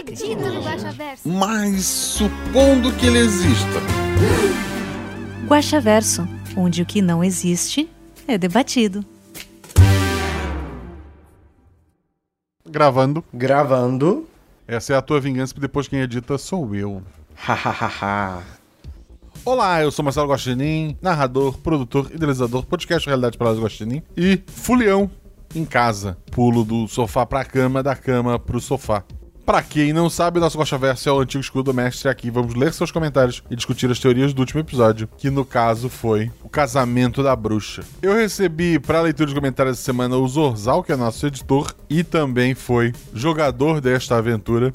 acredito no Guaxaverso. Mas supondo que ele exista. Guaxaverso, onde o que não existe é debatido. Gravando. Gravando. Essa é a tua vingança, porque depois quem edita sou eu. Hahaha. Olá, eu sou Marcelo Guaxinim, narrador, produtor, idealizador, podcast Realidade para Guaxinim e fulião em casa. Pulo do sofá pra cama, da cama pro sofá. Pra quem não sabe, nosso Guaxaverso é o antigo escudo do mestre. Aqui vamos ler seus comentários e discutir as teorias do último episódio, que no caso foi o casamento da bruxa. Eu recebi pra leitura de comentários essa semana o Zorzal, que é nosso editor, e também foi jogador desta aventura.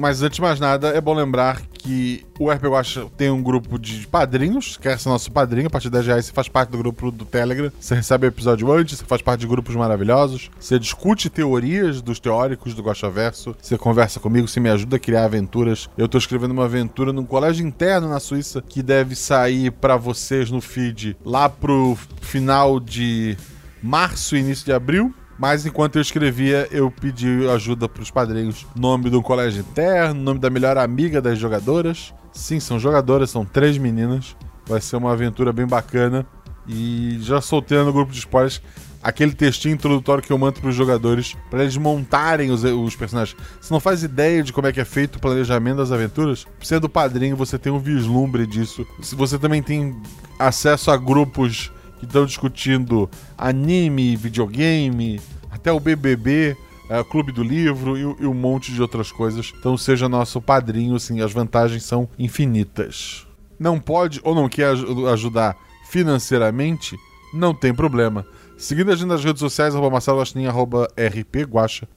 Mas antes de mais nada, é bom lembrar que o RP Guacha tem um grupo de padrinhos, quer ser nosso padrinho, a partir de 10 reais você faz parte do grupo do Telegram, você recebe o episódio antes, você faz parte de grupos maravilhosos, você discute teorias dos teóricos do Guaxaverso, você conversa comigo, você me ajuda a criar aventuras. Eu tô escrevendo uma aventura num colégio interno na Suíça que deve sair pra vocês no feed lá pro final de março, início de abril. Mas enquanto eu escrevia, eu pedi ajuda pros padrinhos. Nome do colégio interno, nome da melhor amiga das jogadoras. Sim, são jogadoras, são três meninas. Vai ser uma aventura bem bacana. E já soltei no grupo de spoilers aquele textinho introdutório que eu mando pros jogadores para eles montarem os, os personagens. Você não faz ideia de como é que é feito o planejamento das aventuras? Você é do padrinho, você tem um vislumbre disso. Se você também tem acesso a grupos que estão discutindo anime, videogame, até o BBB, é, Clube do Livro e, e um monte de outras coisas. Então seja nosso padrinho, assim, as vantagens são infinitas. Não pode ou não quer aj- ajudar financeiramente? Não tem problema. Seguindo a gente nas redes sociais, arroba Marcelo arroba RP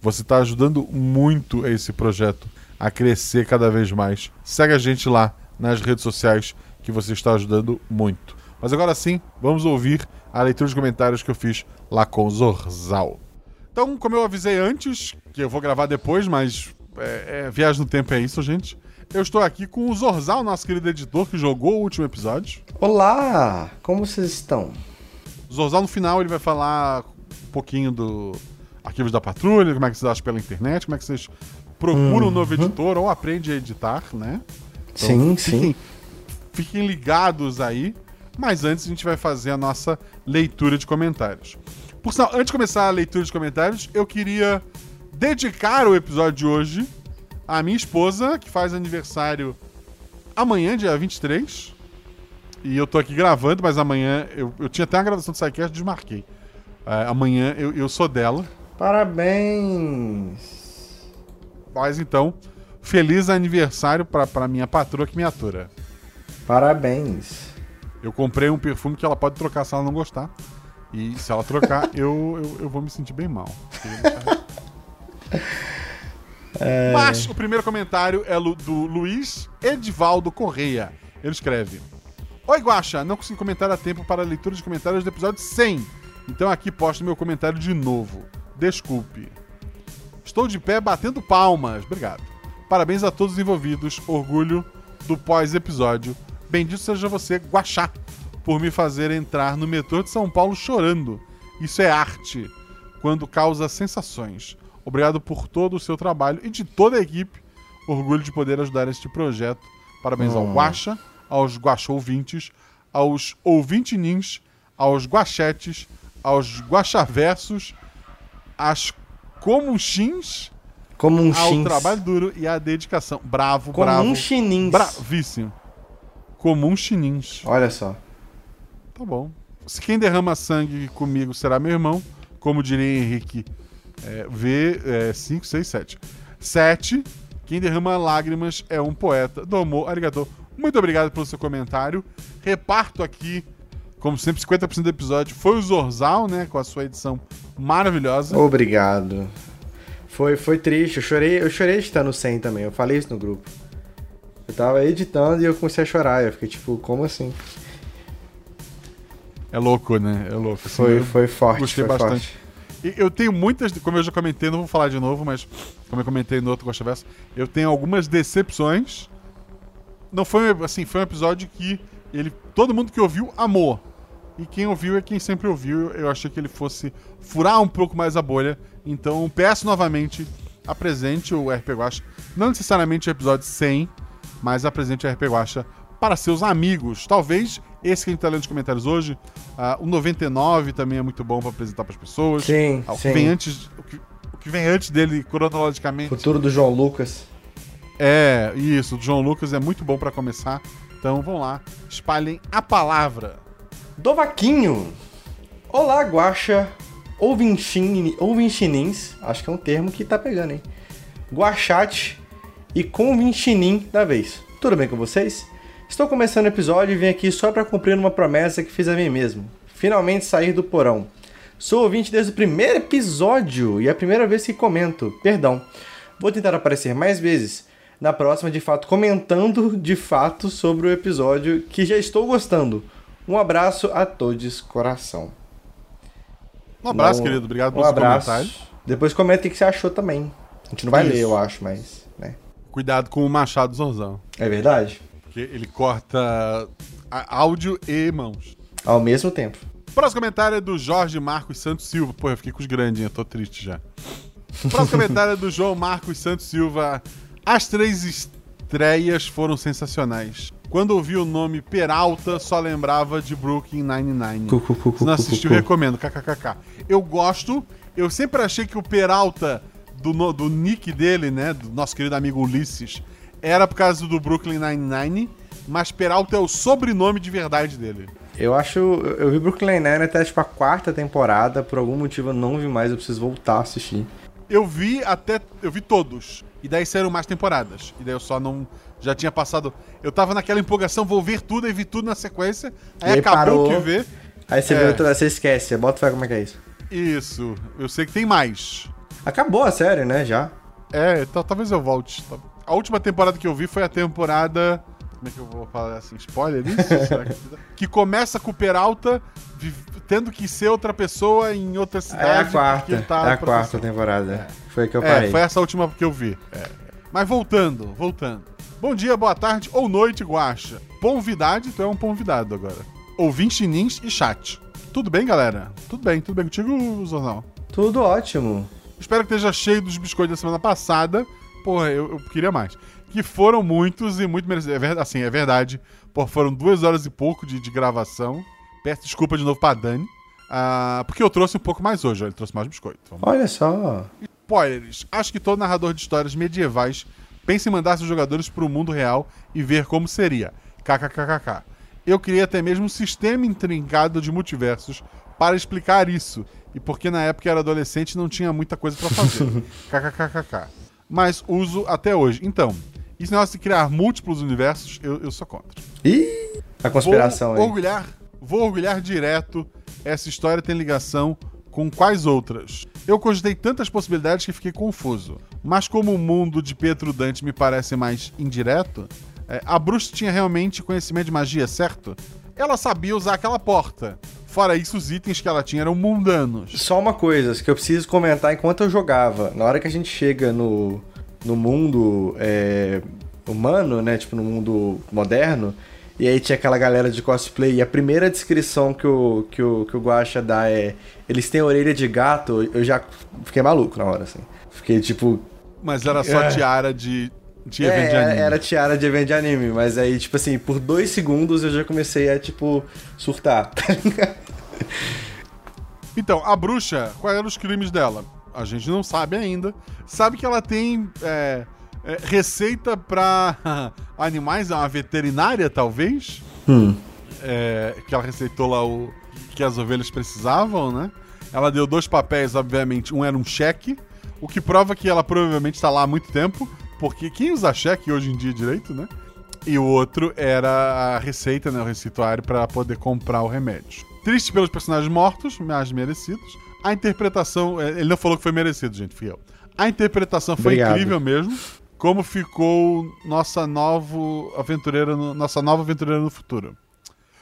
você está ajudando muito esse projeto a crescer cada vez mais. Segue a gente lá nas redes sociais que você está ajudando muito. Mas agora sim, vamos ouvir a leitura de comentários que eu fiz lá com o Zorzal. Então, como eu avisei antes, que eu vou gravar depois, mas é, é, viagem no tempo é isso, gente. Eu estou aqui com o Zorzal, nosso querido editor, que jogou o último episódio. Olá! Como vocês estão? O Zorzal, no final, ele vai falar um pouquinho do Arquivos da Patrulha, como é que vocês acham pela internet, como é que vocês procuram um novo editor ou aprendem a editar, né? Então, sim, fiquem, sim. Fiquem ligados aí. Mas antes a gente vai fazer a nossa leitura de comentários. Por sinal, antes de começar a leitura de comentários, eu queria dedicar o episódio de hoje à minha esposa, que faz aniversário amanhã, dia 23. E eu tô aqui gravando, mas amanhã eu, eu tinha até uma gravação do SciCast, desmarquei. É, amanhã eu, eu sou dela. Parabéns! Mas então, feliz aniversário pra, pra minha patroa que me atura. Parabéns! Eu comprei um perfume que ela pode trocar se ela não gostar. E se ela trocar, eu, eu, eu vou me sentir bem mal. Deixar- Mas o primeiro comentário é do Luiz Edivaldo Correia. Ele escreve: Oi, Guaxa, não consegui comentar a tempo para a leitura de comentários do episódio 100. Então aqui posto meu comentário de novo. Desculpe. Estou de pé batendo palmas. Obrigado. Parabéns a todos os envolvidos. Orgulho do pós-episódio. Bendito seja você, Guaxá, por me fazer entrar no metrô de São Paulo chorando. Isso é arte, quando causa sensações. Obrigado por todo o seu trabalho e de toda a equipe. Orgulho de poder ajudar este projeto. Parabéns ao Hum. Guaxa, aos Guaxa ouvintes, aos ouvintinins, aos Guachetes, aos Guaxaversos, às Comunchins, um ao trabalho duro e à dedicação. Bravo, Como bravo. um chinins. Bravíssimo. Comum chinins. Olha só. Tá bom. Se quem derrama sangue comigo será meu irmão, como diria Henrique é, V, 5, 6, 7. 7. Quem derrama lágrimas é um poeta. Domo, arigato. Muito obrigado pelo seu comentário. Reparto aqui, como sempre, 50% do episódio foi o Zorzal, né? Com a sua edição maravilhosa. Obrigado. Foi, foi triste. Eu chorei, eu chorei de estar no 100 também. Eu falei isso no grupo. Eu tava editando e eu comecei a chorar. Eu fiquei tipo, como assim? É louco, né? É louco. assim, Foi, foi forte. Gostei foi bastante. forte. E Eu tenho muitas, como eu já comentei, não vou falar de novo, mas como eu comentei no outro Gosta Verso, eu tenho algumas decepções. Não foi assim, foi um episódio que ele, todo mundo que ouviu amou. E quem ouviu é quem sempre ouviu. Eu achei que ele fosse furar um pouco mais a bolha. Então peço novamente, apresente o RP Guacha, não necessariamente o episódio 100, mas apresente o RP Guacha para seus amigos. Talvez esse que a gente tá lendo nos comentários hoje, ah, o 99 também é muito bom para apresentar para as pessoas. Sim, Ah, o que sim. vem antes, o que, o que vem antes dele cronologicamente. Futuro do João Lucas. É, isso, o João Lucas é muito bom para começar. Então vão lá, espalhem a palavra. Dovaquinho. Olá, Guaxa. Ouvinchinins. Acho que é um termo que tá pegando, hein? Guachate e Convinchinim da vez. Tudo bem com vocês? Estou começando o episódio e vim aqui só para cumprir uma promessa que fiz a mim mesmo. Finalmente sair do porão. Sou ouvinte desde o primeiro episódio e é a primeira vez que comento. Perdão. Vou tentar aparecer mais vezes. Na próxima, de fato, comentando de fato sobre o episódio que já estou gostando. Um abraço a todos, coração. Um abraço, Um- querido. Obrigado Um pelos abraço. comentários. Depois comenta o que você achou também. A gente não vai Isso. ler, eu acho, mas. Cuidado com o Machado Zorzão. É verdade? Porque ele corta áudio e mãos. Ao mesmo tempo. Próximo comentário é do Jorge Marcos Santos Silva. Pô, eu fiquei com os grandinhos, eu tô triste já. Próximo comentário é do João Marcos Santos Silva. As três estreias foram sensacionais. Quando ouvi o nome Peralta, só lembrava de Brooklyn Nine-Nine. Se não assistiu, recomendo. KKKK. Eu gosto. Eu sempre achei que o Peralta, do, do nick dele, né? Do nosso querido amigo Ulisses, era por causa do Brooklyn Nine-Nine. Mas Peralta é o sobrenome de verdade dele. Eu acho. Eu vi Brooklyn Nine até tipo a quarta temporada. Por algum motivo eu não vi mais, eu preciso voltar a assistir. Eu vi até. Eu vi todos. E daí saíram mais temporadas. E daí eu só não. Já tinha passado. Eu tava naquela empolgação, vou ver tudo, aí vi tudo na sequência. Aí, E aí acabou parou. que ver. Aí você É. vê outra, você esquece, bota fé como é que é isso. Isso. Eu sei que tem mais. Acabou a série, né? Já. É, tal- talvez eu volte. A última temporada que eu vi foi a temporada. Como é que eu vou falar assim? Spoiler isso? Que... começa com o Peralta tendo que ser outra pessoa em outra cidade. É a quarta. tá é a quarta temporada. Foi a que eu É, parei. foi essa última que eu vi. É. Mas voltando, voltando. Bom dia, boa tarde ou noite, Guaxa. Ponvidade, tu é um convidado agora. Ouvinte nins e chat. Tudo bem, galera? Tudo bem, tudo bem contigo, Zorzão? Tudo ótimo. Espero que esteja cheio dos biscoitos da semana passada. Porra, eu, eu queria mais. Que foram muitos e muito merecidos. É verdade, assim, é verdade. Pô, foram duas horas e pouco de, de gravação. Peço desculpa de novo pra Dani. ah, porque eu trouxe um pouco mais hoje, ó, ele trouxe mais biscoito. Vamos Olha só. Spoilers. Acho que todo narrador de histórias medievais pensa em mandar seus jogadores para o mundo real e ver como seria. KKKKK. Eu criei até mesmo um sistema intrincado de multiversos para explicar isso. E porque na época eu era adolescente e não tinha muita coisa para fazer. KKKKK. Mas uso até hoje. Então, esse negócio de criar múltiplos universos, eu, eu sou contra. Ih! A conspiração vou aí. orgulhar, vou orgulhar direto. Essa história tem ligação com quais outras? Eu cogitei tantas possibilidades que fiquei confuso. Mas como o mundo de Pietro Dante me parece mais indireto, é, a bruxa tinha realmente conhecimento de magia, certo? Ela sabia usar aquela porta. Fora isso, os itens que ela tinha eram mundanos. Só uma coisa que eu preciso comentar enquanto eu jogava. Na hora que a gente chega no, no mundo é, humano, né? Tipo, no mundo moderno. E aí tinha aquela galera de cosplay. E a primeira descrição que o, que o, que o Guacha dá é... Eles têm orelha de gato. Eu já fiquei maluco na hora, assim. Fiquei, tipo... Mas era só É. tiara de, de É, evento de anime. era tiara de evento de anime. Mas aí, tipo assim, por dois segundos eu já comecei a, tipo, surtar. tá ligado? Então, a bruxa, quais eram os crimes dela? A gente não sabe ainda. Sabe que ela tem é, é, receita pra animais, é uma veterinária, talvez. Hum. É, que ela receitou lá o que as ovelhas precisavam, né? Ela deu dois papéis, obviamente. Um era um cheque, o que prova que ela provavelmente está lá há muito tempo, porque quem usa cheque hoje em dia direito, né? E o outro era a receita, né? O receituário para poder comprar o remédio. Triste pelos personagens mortos, mas merecidos. A interpretação. é, Ele não falou que foi merecido, gente, fui eu. A interpretação foi Obrigado. incrível mesmo. como ficou nossa novo aventureira no, nossa nova aventureira no futuro.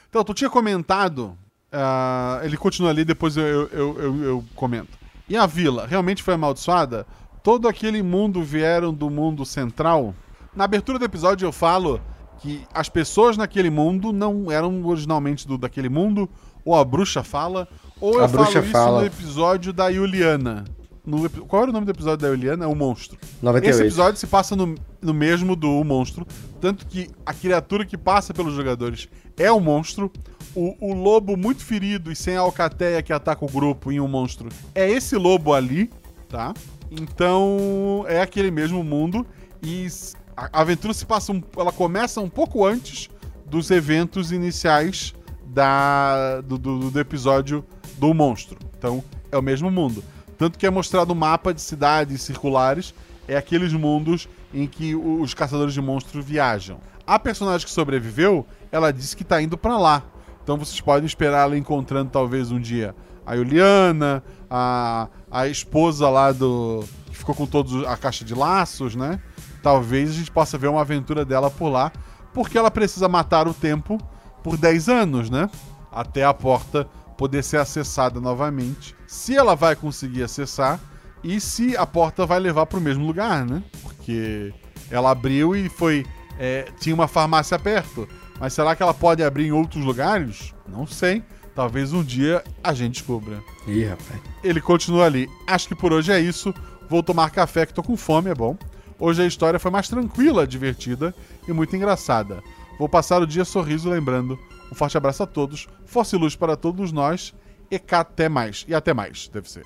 Então, tu tinha comentado, ah, ele continua ali, depois eu, eu, eu, eu- eu comento. E a vila realmente foi amaldiçoada? Todo aquele mundo vieram do mundo central? Na abertura do episódio eu falo que as pessoas naquele mundo não eram originalmente do daquele mundo, ou a bruxa fala, ou A eu bruxa falo isso fala. no episódio da Juliana. No qual era o nome do episódio da Juliana? É o monstro. 98. Esse episódio se passa no, no mesmo do O Monstro, tanto que a criatura que passa pelos jogadores é o monstro. O, o lobo muito ferido e sem a alcateia que ataca o grupo em um monstro é esse lobo ali, tá? Então é aquele mesmo mundo e a aventura se passa, um, ela começa um pouco antes dos eventos iniciais da, do, do- do episódio do monstro. Então é o mesmo mundo. Tanto que é mostrado um mapa de cidades circulares, é aqueles mundos em que o- os caçadores de monstros viajam. A personagem que sobreviveu, ela disse que tá indo pra lá. Então vocês podem esperar ela encontrando talvez um dia a Juliana, a, a esposa lá do. que ficou com todos a caixa de laços, né? Talvez a gente possa ver uma aventura dela por lá, porque ela precisa matar o tempo por 10 anos, né? Até a porta poder ser acessada novamente. Se ela vai conseguir acessar e se a porta vai levar para o mesmo lugar, né? Porque ela abriu e foi. é, tinha uma farmácia perto. Mas será que ela pode abrir em outros lugares? Não sei. Talvez um dia a gente descubra. Ih, rapaz. Ele continua ali. Acho que por hoje é isso. Vou tomar café que tô com fome, é bom. Hoje a história foi mais tranquila, divertida e muito engraçada. Vou passar o dia sorriso lembrando. Um forte abraço a todos. Força e luz para todos nós. E cá até mais. E até mais, deve ser.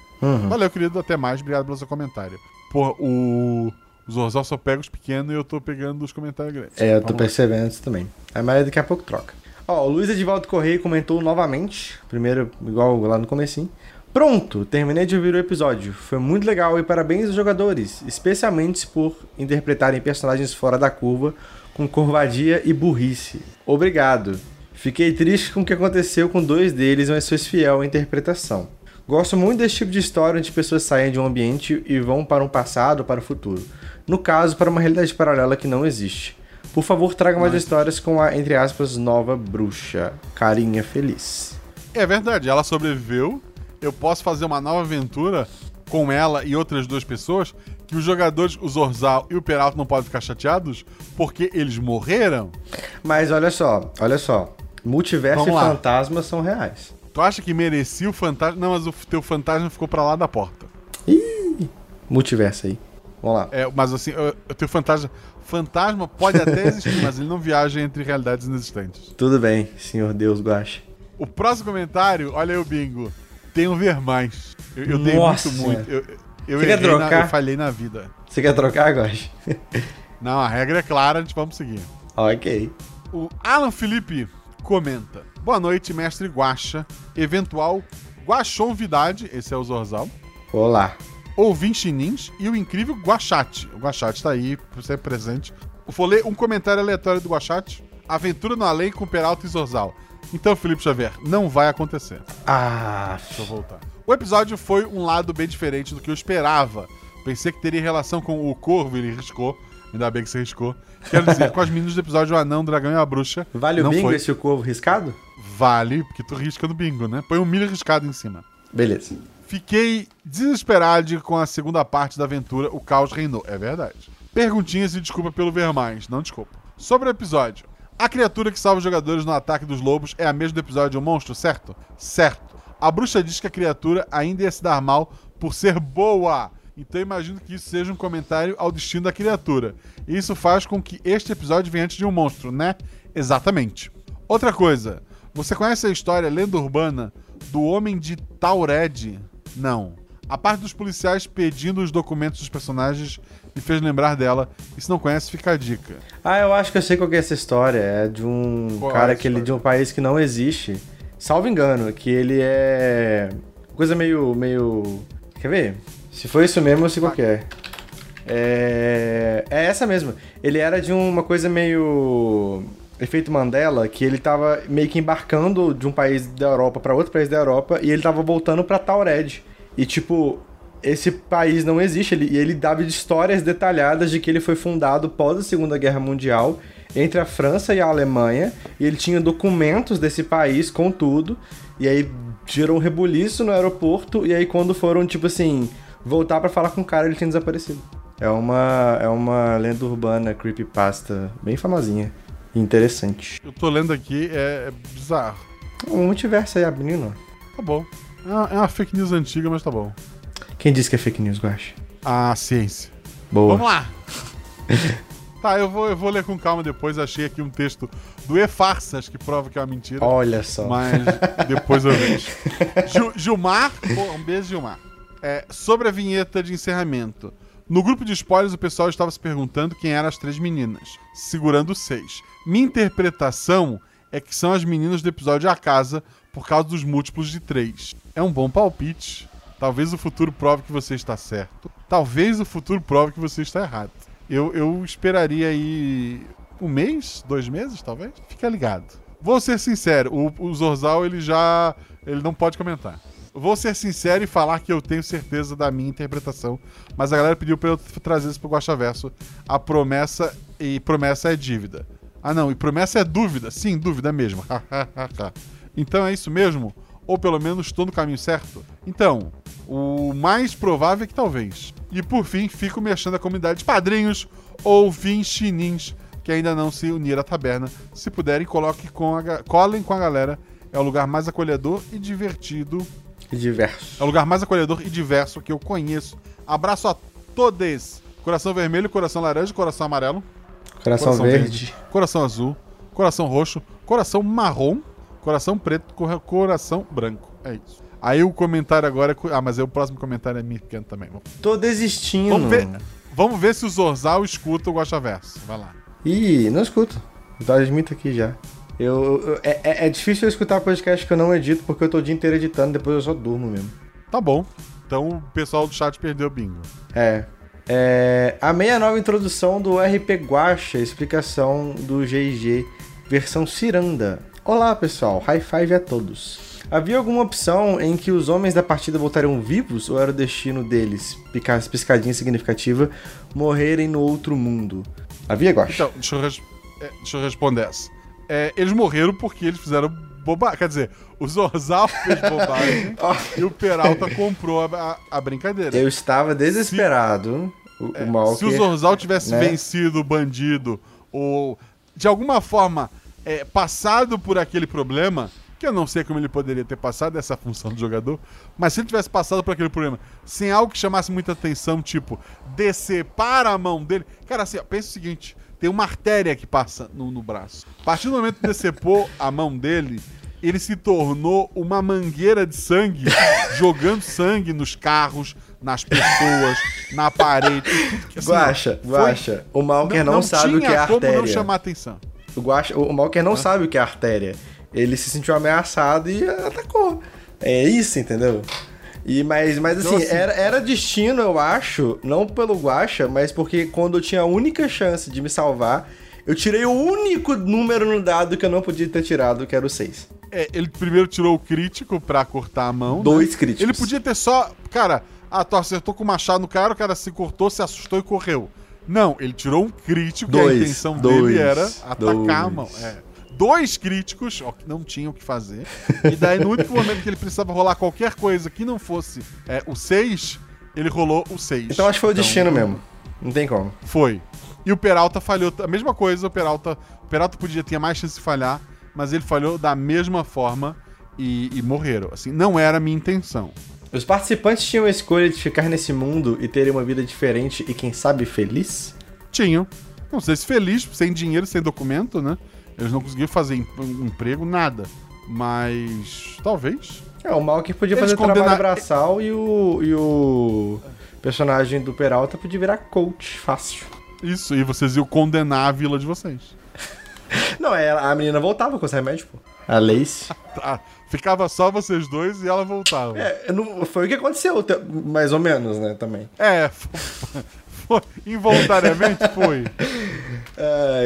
Valeu, querido. Até mais. Obrigado pelo seu comentário. Pô, o. O Zorzal só pega os pequenos e eu tô pegando os comentários grandes. É, eu tô Vamos lá. percebendo isso também. Aí, Mas daqui a pouco troca. Ó, o Luiz Edivaldo Correia comentou novamente. Primeiro, igual lá no comecinho. Pronto, terminei de ouvir o episódio. Foi muito legal e parabéns aos jogadores, especialmente por interpretarem personagens fora da curva, com corvadia e burrice. Obrigado. Fiquei triste com o que aconteceu com dois deles, mas fui fiel à interpretação. Gosto muito desse tipo de história onde pessoas saem de um ambiente e vão para um passado ou para o futuro. No caso, para uma realidade paralela que não existe. Por favor, traga mais histórias com a, entre aspas, nova bruxa. Carinha feliz. É verdade, ela sobreviveu. Eu posso fazer uma nova aventura com ela e outras duas pessoas que os jogadores, o Zorzal e o Peralta, não podem ficar chateados porque eles morreram. Mas olha só, olha só. Multiverso e fantasmas são reais. Tu acha que merecia o fantasma? Não, mas o teu fantasma ficou pra lá da porta. Multiverso aí. Vamos lá. É, mas assim, o teu fantasma. Fantasma pode até existir, mas ele não viaja entre realidades inexistentes. Tudo bem, senhor Deus guache. O próximo comentário, olha aí o bingo. Um ver mais. Eu, eu dei muito, muito. Eu, eu, Você quer errei na- trocar? eu falhei na vida. Você quer trocar, Guache? Não, a regra é clara, a gente vamos seguir. ok. O Alan Felipe comenta: Boa noite, mestre Guacha. Eventual Guachonvidade, esse é o Zorzal. Olá. Ouvintinins e o incrível Guachate. O Guachate tá aí, ser presente. Vou ler um comentário aleatório do Guachate. Aventura no além com Peralta e Zorzal. Então, Felipe Xavier, não vai acontecer. Ah, Deixa eu voltar. O episódio foi um lado bem diferente do que eu esperava. Pensei que teria relação com o Corvo, ele riscou. Ainda bem que você riscou. Quero dizer, com as meninas do episódio O Anão, o Dragão e a Bruxa. vale não o bingo foi. esse corvo riscado? Vale, porque tu risca no bingo, né? Põe um milho riscado em cima. Beleza. Fiquei desesperado com a segunda parte da aventura, o caos reinou. É verdade. Perguntinhas e desculpa pelo ver mais, não desculpa. Sobre o episódio. A criatura que salva os jogadores no ataque dos lobos é a mesma do episódio O Monstro, certo? Certo. A bruxa diz que a criatura ainda ia se dar mal por ser boa. Então imagino que isso seja um comentário ao destino da criatura. E isso faz com que este episódio venha antes de um monstro, né? Exatamente. Outra coisa. Você conhece a história lenda urbana do Homem de Taured? Não. A parte dos policiais pedindo os documentos dos personagens me fez lembrar dela. E se não conhece, fica a dica. Ah, eu acho que eu sei qual é essa história. É de um Qual é cara a que ele, de um país que não existe. Salvo engano, que ele é. Coisa meio. meio. Quer ver? Se for isso mesmo, eu sei qual é. É. É essa mesmo. Ele era de uma coisa meio. Efeito Mandela, que ele tava meio que embarcando de um país da Europa pra outro país da Europa e ele tava voltando pra Taured. E tipo, esse país não existe. Ele, e ele dava histórias detalhadas de que ele foi fundado pós a Segunda Guerra Mundial entre a França e a Alemanha. E ele tinha documentos desse país com tudo. E aí gerou um rebuliço no aeroporto. E aí, quando foram, tipo assim, voltar pra falar com o cara, ele tinha desaparecido. É uma, é uma lenda urbana, creepypasta, bem famosinha. e Interessante. Eu tô lendo aqui, é, é bizarro. O multiverso aí abrindo. Tá bom. É uma, é uma fake news antiga, mas tá bom. Quem disse que é fake news, Guache? A ciência. Boa. Vamos lá! tá, eu vou, eu vou ler com calma depois. Achei aqui um texto do E-Farsas que prova que é uma mentira. Olha só. Mas depois eu vejo. Gil- Gilmar, um beijo, Gilmar. É, sobre a vinheta de encerramento. No grupo de spoilers, o pessoal estava se perguntando quem eram as três meninas, segurando seis. Minha interpretação é que são as meninas do episódio A Casa, por causa dos múltiplos de três. É um bom palpite. Talvez o futuro prove que você está certo. Talvez o futuro prove que você está errado. Eu, eu esperaria aí um mês, dois meses, talvez. Fica ligado. Vou ser sincero, o, o Zorzal ele já. ele não pode comentar. Vou ser sincero e falar que eu tenho certeza da minha interpretação, mas a galera pediu pra eu trazer isso pro Guaxaverso. A promessa e promessa é dívida. Ah não, e promessa é dúvida. Sim, dúvida mesmo. então é isso mesmo? Ou pelo menos estou no caminho certo? Então, o mais provável é que talvez. E por fim, fico mexendo a comunidade de padrinhos ou chinins que ainda não se uniram à taberna. Se puderem, coloque com a, colhem com a galera. É o lugar mais acolhedor e divertido. Que diverso. É o lugar mais acolhedor e diverso que eu conheço. Abraço a todos. Coração vermelho, coração laranja, coração amarelo, Coração, verde. coração azul, coração roxo, coração marrom, coração preto, cor- coração branco. É isso. Aí o comentário agora é. Ah, mas aí o próximo comentário é pequeno também. Vamos- Tô desistindo. Vamos ver, vamos ver se o Zorzal escuta o Guaxaverso. Vai lá. Ih, não escuto. Já admito aqui já. Eu, eu- é, é- é difícil eu escutar podcast que eu não edito porque eu tô o dia inteiro editando, depois eu só durmo mesmo. Tá bom. Então o pessoal do chat perdeu o bingo. É. É, a nova introdução do RP Guacha, explicação do GG, versão Ciranda. Olá pessoal, high five a todos. Havia alguma opção em que os homens da partida voltariam vivos ou era o destino deles, pica- piscadinha significativa, morrerem no outro mundo? Havia, Guacha? Então, deixa eu, res- é, deixa eu responder essa. É, eles morreram porque eles fizeram bobagem. Quer dizer, o Zorzal fez bobagem e o Peralta comprou a, a- a brincadeira. Eu estava desesperado. o, o Malker, Se o Zorzal tivesse né? vencido o bandido ou de alguma forma é, passado por aquele problema, que eu não sei como ele poderia ter passado essa função do jogador, mas se ele tivesse passado por aquele problema sem algo que chamasse muita atenção, tipo decepar a mão dele, cara, assim, ó, pensa o seguinte: tem uma artéria que passa no, no braço. A partir do momento que decepou a mão dele, ele se tornou uma mangueira de sangue, jogando sangue nos carros, nas pessoas, na parede. tudo assim, Guacha, foi- Guacha, o Malker não, sabe o que é tinha como artéria. não chamar atenção. O, o Malker não sabe o que é artéria. Ele se sentiu ameaçado e atacou. É isso, entendeu? E, mas, mas assim, Era, era destino, eu acho, não pelo Guacha, mas porque quando eu tinha a única chance de me salvar, eu tirei o único número no dado que eu não podia ter tirado, que era o 6. É, ele primeiro tirou o crítico pra cortar a mão. Dois né? críticos. Ele podia ter só. Cara, ah, tu acertou com o machado no cara, o cara se cortou, se assustou e correu. Não, ele tirou um crítico e a Dois, intenção dois, dele era atacar dois. a mão. É. Dois críticos, ó, que não tinham o que fazer. E daí, no único momento que ele precisava rolar qualquer coisa que não fosse é, o 6, ele rolou o 6. Então acho que foi o destino mesmo. Não tem como. Foi. E o Peralta falhou. A mesma coisa, o Peralta. O Peralta podia ter mais chance de falhar, mas ele falhou da mesma forma e, e morreram. Assim, não era a minha intenção. Os participantes tinham a escolha de ficar nesse mundo e terem uma vida diferente e, quem sabe, feliz? Tinham. Não sei se feliz, sem dinheiro, sem documento, né? Eles não conseguiam fazer em- um emprego, nada. Mas. Talvez. É, o Malker podia Eles fazer trabalho condena- braçal e o, e o personagem do Peralta podia virar coach fácil. Isso, e vocês iam condenar a vila de vocês. Não, é, a menina voltava com os remédios, pô. A Lace. Tá, ficava só vocês dois e ela voltava. É, não, foi o que aconteceu, te- mais ou menos, né, também. É, foi, involuntariamente foi.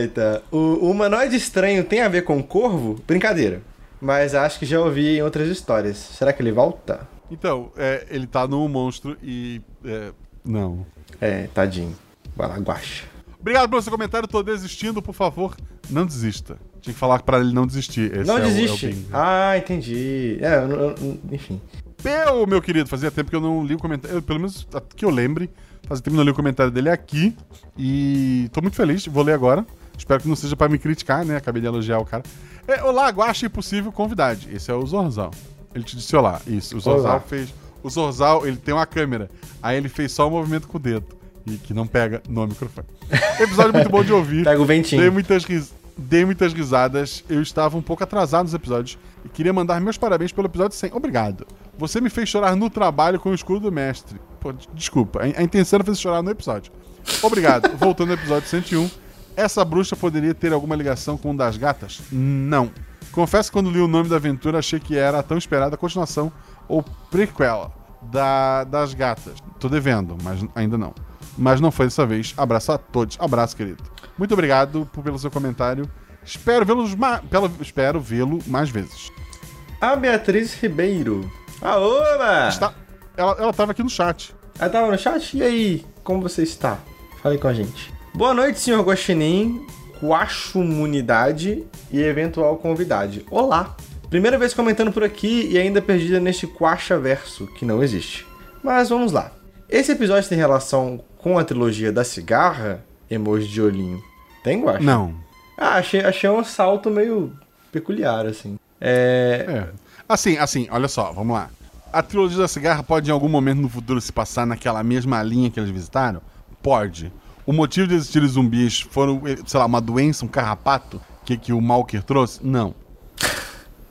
Eita. O, o humanoide estranho tem a ver com corvo? Brincadeira. Mas acho que já ouvi em outras histórias. Será que ele volta? Então, é, ele tá no monstro e É, não. É, tadinho. Vai lá, guacha. Obrigado pelo seu comentário. Tô desistindo, por favor, não desista. Tinha que falar pra ele não desistir. Esse Não é o- é o desiste. ah, entendi. É, eu eu enfim. Eu, meu querido, fazia tempo que eu não li o comentário. eu, pelo menos que eu lembre. Fazia tempo que eu não li o comentário dele aqui. E tô muito feliz. Vou ler agora. Espero que não seja pra me criticar, né? Acabei de elogiar o cara. É, olá, Guaxa Impossível Convidade. Esse é o Zorzal. Ele te disse olá. Isso. O Zorzal Olá. fez. O Zorzal, ele tem uma câmera. Aí ele fez só o movimento com o dedo. E que não pega no microfone. Episódio muito bom de ouvir. Pega o ventinho. Dei muitas, ris- Dei muitas risadas. Eu estava um pouco atrasado nos episódios. E queria mandar meus parabéns pelo episódio 100. Obrigado. Você me fez chorar no trabalho com o escudo do mestre. Pô, des- desculpa. A, intenção era fazer chorar no episódio. Obrigado. Voltando ao episódio 101. Essa bruxa poderia ter alguma ligação com o das gatas? Não. Confesso que quando li o nome da aventura achei que era a tão esperada continuação ou prequel da, das gatas. Tô devendo, mas ainda não. Mas não foi dessa vez. Abraço a todos. Abraço, querido. Muito obrigado por- pelo seu comentário. Espero pelo- espero vê-lo mais vezes. A Beatriz Ribeiro. Aoba! Está, ela, ela tava aqui no chat. Ela tava no chat? E aí, como você está? Fale com a gente. Boa noite, senhor Guaxinim, Quachumunidade e eventual convidade. Olá! Primeira vez comentando por aqui e ainda perdida neste Quachaverso, que não existe. Mas vamos lá. Esse episódio tem relação com a trilogia da cigarra? Emoji de olhinho. Tem, Guaxa? Não. Ah, achei, achei um salto meio peculiar, assim. É... É. Assim, assim, olha só, vamos lá. A trilogia da cigarra pode em algum momento no futuro se passar naquela mesma linha que eles visitaram? Pode. O motivo de existirem zumbis foram, eh, sei lá, uma doença, um carrapato que, que o Malker trouxe? Não.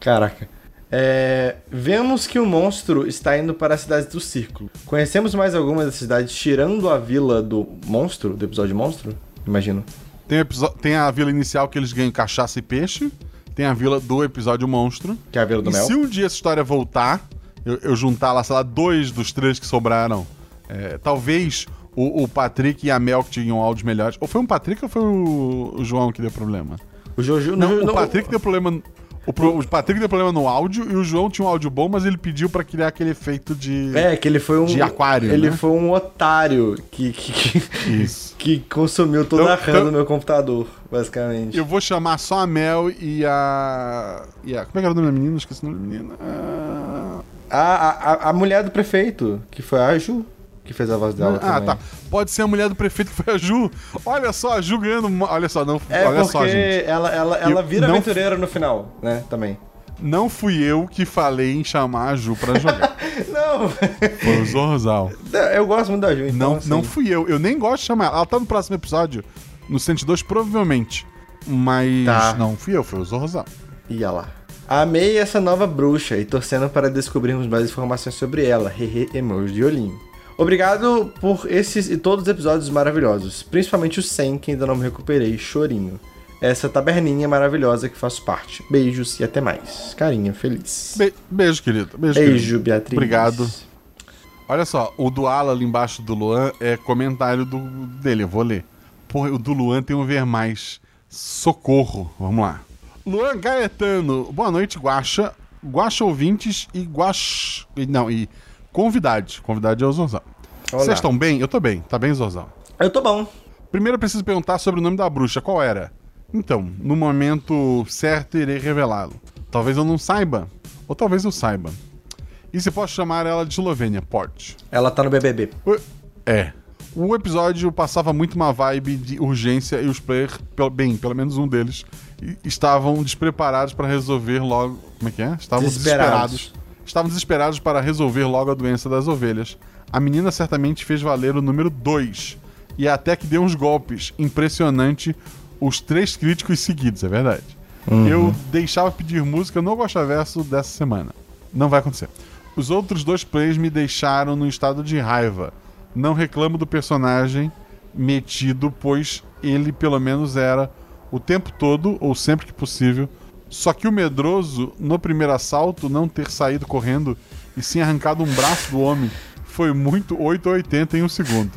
Caraca. É, vemos que o monstro está indo para as cidades do círculo. Conhecemos mais algumas das cidades tirando a vila do monstro, do episódio monstro? Imagino. Tem, o tem a vila inicial que eles ganham cachaça e peixe. Tem a vila do episódio monstro. Que é a vila do e mel. se um dia essa história voltar, eu, eu juntar lá, sei lá, dois dos três que sobraram, é, talvez o, o Patrick e a Mel que tinham áudios melhores. Ou foi um Patrick ou foi o, o João que deu problema? O Jojo... Não, no- o Patrick deu problema. O, pro- o Patrick deu problema no áudio e o João tinha um áudio bom, mas ele pediu pra criar aquele efeito de. É, que ele foi um... De aquário, Ele né? foi um otário que, que, que, que consumiu toda Então- a RAM então- do meu computador, basicamente. Eu vou chamar só a Mel e a. E a. Como é que era o nome da menina? Esqueci o nome da menina. Ah, A, a, a- a mulher do prefeito, que foi a Ju, que fez a voz dela Ah, também. tá. Pode ser a mulher do prefeito que foi a Ju. Olha só, a Ju ganhando. Olha só, não. É olha porque só, gente. ela, ela, ela Eu vira não- aventureira no final, né, também. Não fui eu que falei em chamar a Ju pra jogar. Não, Foi o Zorzal. eu gosto muito da Ju, então Não, assim, não fui eu. Eu nem gosto de chamar ela. Ela tá no próximo episódio, no 102, provavelmente. Mas Tá. não fui eu, foi o Zorzal. Ia lá. Amei essa nova bruxa e torcendo para descobrirmos mais informações sobre ela. Hehe, emoji de olhinho. Obrigado por esses e todos os episódios maravilhosos, principalmente o 100 que ainda não me recuperei, chorinho. Essa taberninha maravilhosa que faço parte. Beijos e até mais. Carinha feliz. Be- beijo, querido. Beijo, querido. Beijo, Beatriz. Obrigado. Olha só, o do Ala ali embaixo do Luan é comentário do, dele, eu vou ler. Porra, o do Luan tem um ver mais. Socorro. Vamos lá. Luan Gaetano, boa noite, Guaxa. Guaxa ouvintes e Guax. Não, e convidade. Convidade é o Zorzal. Olá. Vocês estão bem? Eu tô bem. Tá bem, Zorzal? Eu tô bom. Primeiro eu preciso perguntar sobre o nome da bruxa. Qual era? Então, no momento certo irei revelá-lo. Talvez eu não saiba, ou talvez eu saiba. E se posso chamar ela de Eslovênia? Pode. Ela tá no BBB. O- É. O episódio passava muito uma vibe de urgência e os players, bem, pelo menos um deles, estavam despreparados para resolver logo. Como é que é? Estavam Desesperados. desesperados. Estavam desesperados para resolver logo a doença das ovelhas. A menina certamente fez valer o número 2. E até que deu uns golpes. Impressionante os três críticos seguidos, é verdade. Eu deixava pedir música no Verso dessa semana. Não vai acontecer. Os outros dois plays me deixaram no estado de raiva. Não reclamo do personagem metido, pois ele pelo menos era o tempo todo, ou sempre que possível. Só que o medroso, no primeiro assalto, não ter saído correndo e sim arrancado um braço do homem foi muito 880 em um segundo.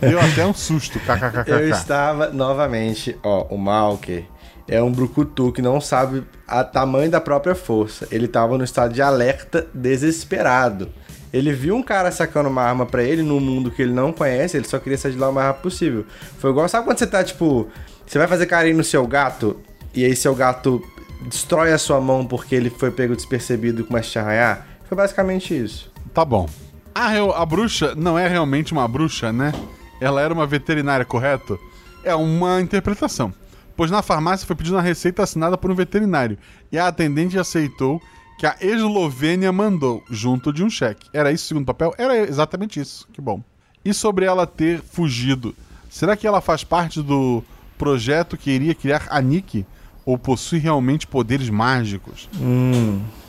Deu até um susto, Eu estava novamente, ó, o Malker é um brucutu que não sabe a tamanho da própria força. Ele estava no estado de alerta desesperado. Ele viu um cara sacando uma arma pra ele num mundo que ele não conhece, ele só queria sair de lá o mais rápido possível. Foi igual, sabe quando você tá, tipo, você vai fazer carinho no seu gato, e aí seu gato destrói a sua mão porque ele foi pego despercebido e começa a te arranhar? Foi basicamente isso. Tá bom. A, a bruxa não é realmente uma bruxa, né? Ela era uma veterinária, correto? É uma interpretação. Pois na farmácia foi pedida uma receita assinada por um veterinário. E a atendente aceitou que a Eslovênia mandou, junto de um cheque. Era isso o segundo papel? Era exatamente isso. Que bom. E sobre ela ter fugido. Será que ela faz parte do projeto que iria criar a Nick? Ou possui realmente poderes mágicos?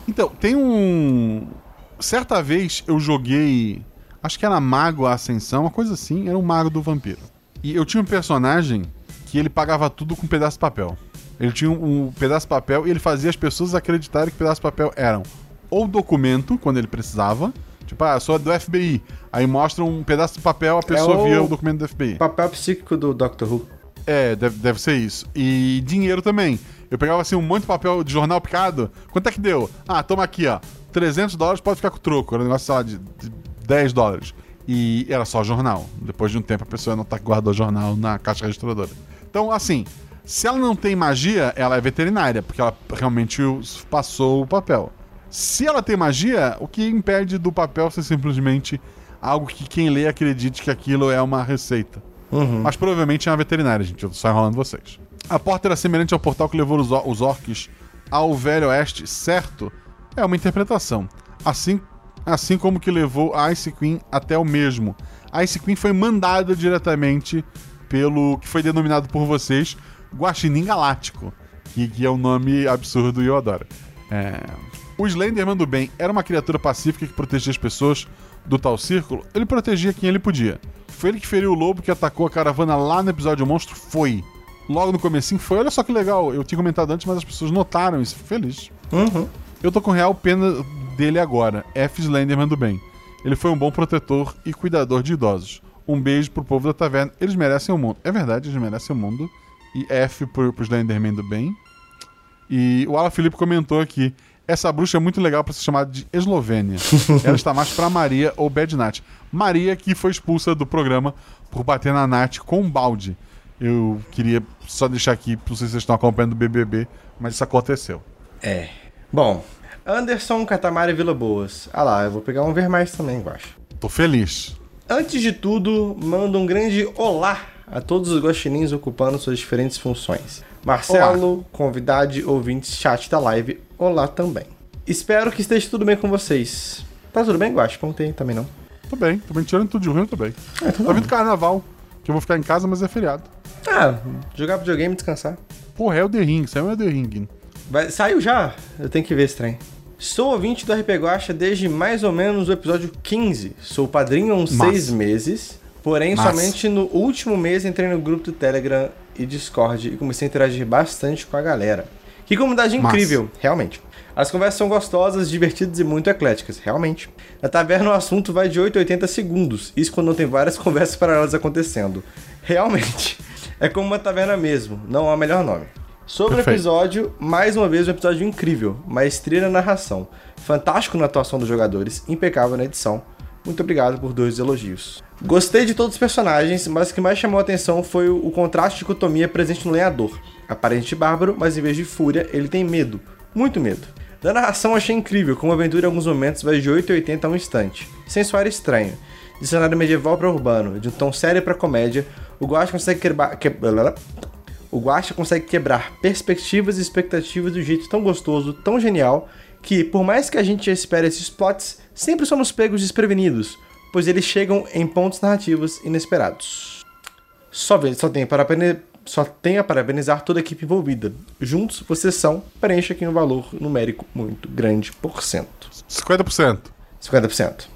Então, tem um. Certa vez eu joguei. Acho que era Mago a Ascensão, uma coisa assim. Era um mago do vampiro. E eu tinha um personagem que ele pagava tudo com um pedaço de papel. Ele tinha um, um pedaço de papel e ele fazia as pessoas acreditarem que pedaço de papel eram ou documento, quando ele precisava. Tipo, ah, sou do FBI. Aí mostra um pedaço de papel, a pessoa o- via o documento do FBI. Papel psíquico do Doctor Who. É, deve, deve ser isso. E dinheiro também. Eu pegava assim um monte de papel de jornal picado. Quanto é que deu? Ah, toma aqui, ó. 300 dólares pode ficar com o troco. Era um negócio, sei lá, de, de 10 dólares. E era só jornal. Depois de um tempo a pessoa não tá guardou jornal na caixa registradora. Então, assim, se ela não tem magia, ela é veterinária, porque ela realmente passou o papel. Se ela tem magia, o que impede do papel ser simplesmente algo que quem lê acredite que aquilo é uma receita. Mas provavelmente é uma veterinária, gente. Eu tô só enrolando vocês. A porta era semelhante ao portal que levou os, os orcs ao Velho Oeste, certo? É uma interpretação. Assim, assim como que levou a Ice Queen até o mesmo. A Ice Queen foi mandada diretamente pelo que foi denominado por vocês Guaxinim Galáctico, que, que é um nome absurdo e eu adoro. É, O Slenderman do bem era uma criatura pacífica que protegia as pessoas do tal círculo. Ele protegia quem ele podia. Foi ele que feriu o lobo que atacou a caravana lá no episódio Monstro? Foi. Logo no comecinho foi. Olha só que legal. Eu tinha comentado antes, mas as pessoas notaram isso. Feliz. Eu tô com real pena dele agora. F. Slenderman do bem. Ele foi um bom protetor e cuidador de idosos. Um beijo pro povo da taverna. Eles merecem o mundo. É verdade, eles merecem o mundo. E F pro, pro Slenderman do bem. E o Alan Felipe comentou aqui. Essa bruxa é muito legal pra ser chamada de Eslovênia. Ela está mais pra Maria ou Bad Nat. Maria que foi expulsa do programa por bater na Nath com um balde. Eu queria só deixar aqui, não sei se vocês estão acompanhando o BBB, mas isso aconteceu. É. Bom, Anderson Catamari Vila Boas. Ah lá, eu vou pegar um ver mais também, eu acho. Tô feliz. Antes de tudo, mando um grande olá a todos os guaxinins ocupando suas diferentes funções. Marcelo, convidade, ouvintes, chat da live, olá também. Espero que esteja tudo bem com vocês. Tá tudo bem, Guax? Contei também não. Tô bem, tô bem tirando tudo de ruim, tô bem. É, Tá vindo carnaval, que eu vou ficar em casa, mas é feriado. Ah, jogar videogame e descansar. Porra, é o The Ring, saiu é o The Ring. Vai- saiu já? Eu tenho que ver esse trem. Sou ouvinte do RP Guacha desde mais ou menos o episódio 15. Sou padrinho há uns Massa. seis meses. Porém, Massa. somente no último mês entrei no grupo do Telegram e Discord e comecei a interagir bastante com a galera. Que comunidade Massa. incrível, realmente. As conversas são gostosas, divertidas e muito ecléticas, realmente. Na taverna o assunto vai de 8 a 80 segundos, isso quando não tem várias conversas paralelas acontecendo. Realmente, é como uma taverna mesmo, não há melhor nome. Sobre Perfeito. o episódio, mais uma vez um episódio incrível, maestria na narração, fantástico na atuação dos jogadores, impecável na edição. Muito obrigado por dois elogios. Gostei de todos os personagens, mas o que mais chamou a atenção foi o, o contraste de dicotomia presente no lenhador. Aparente bárbaro, mas em vez de fúria, ele tem medo. Muito medo. Da narração achei incrível, como a aventura em alguns momentos vai de 8 a 80 a um instante. Sem soar estranho. De cenário medieval para urbano, de um tom sério para comédia, o Guacha consegue quebrar... Que... O Guacha consegue quebrar perspectivas e expectativas um jeito tão gostoso, tão genial, que por mais que a gente espere esses plots, sempre somos pegos desprevenidos, pois eles chegam em pontos narrativos inesperados. Só, só, tenho para apene- só tenho a parabenizar toda a equipe envolvida. Juntos, vocês são, preenche aqui um valor numérico muito grande, por cento. 50%. 50%.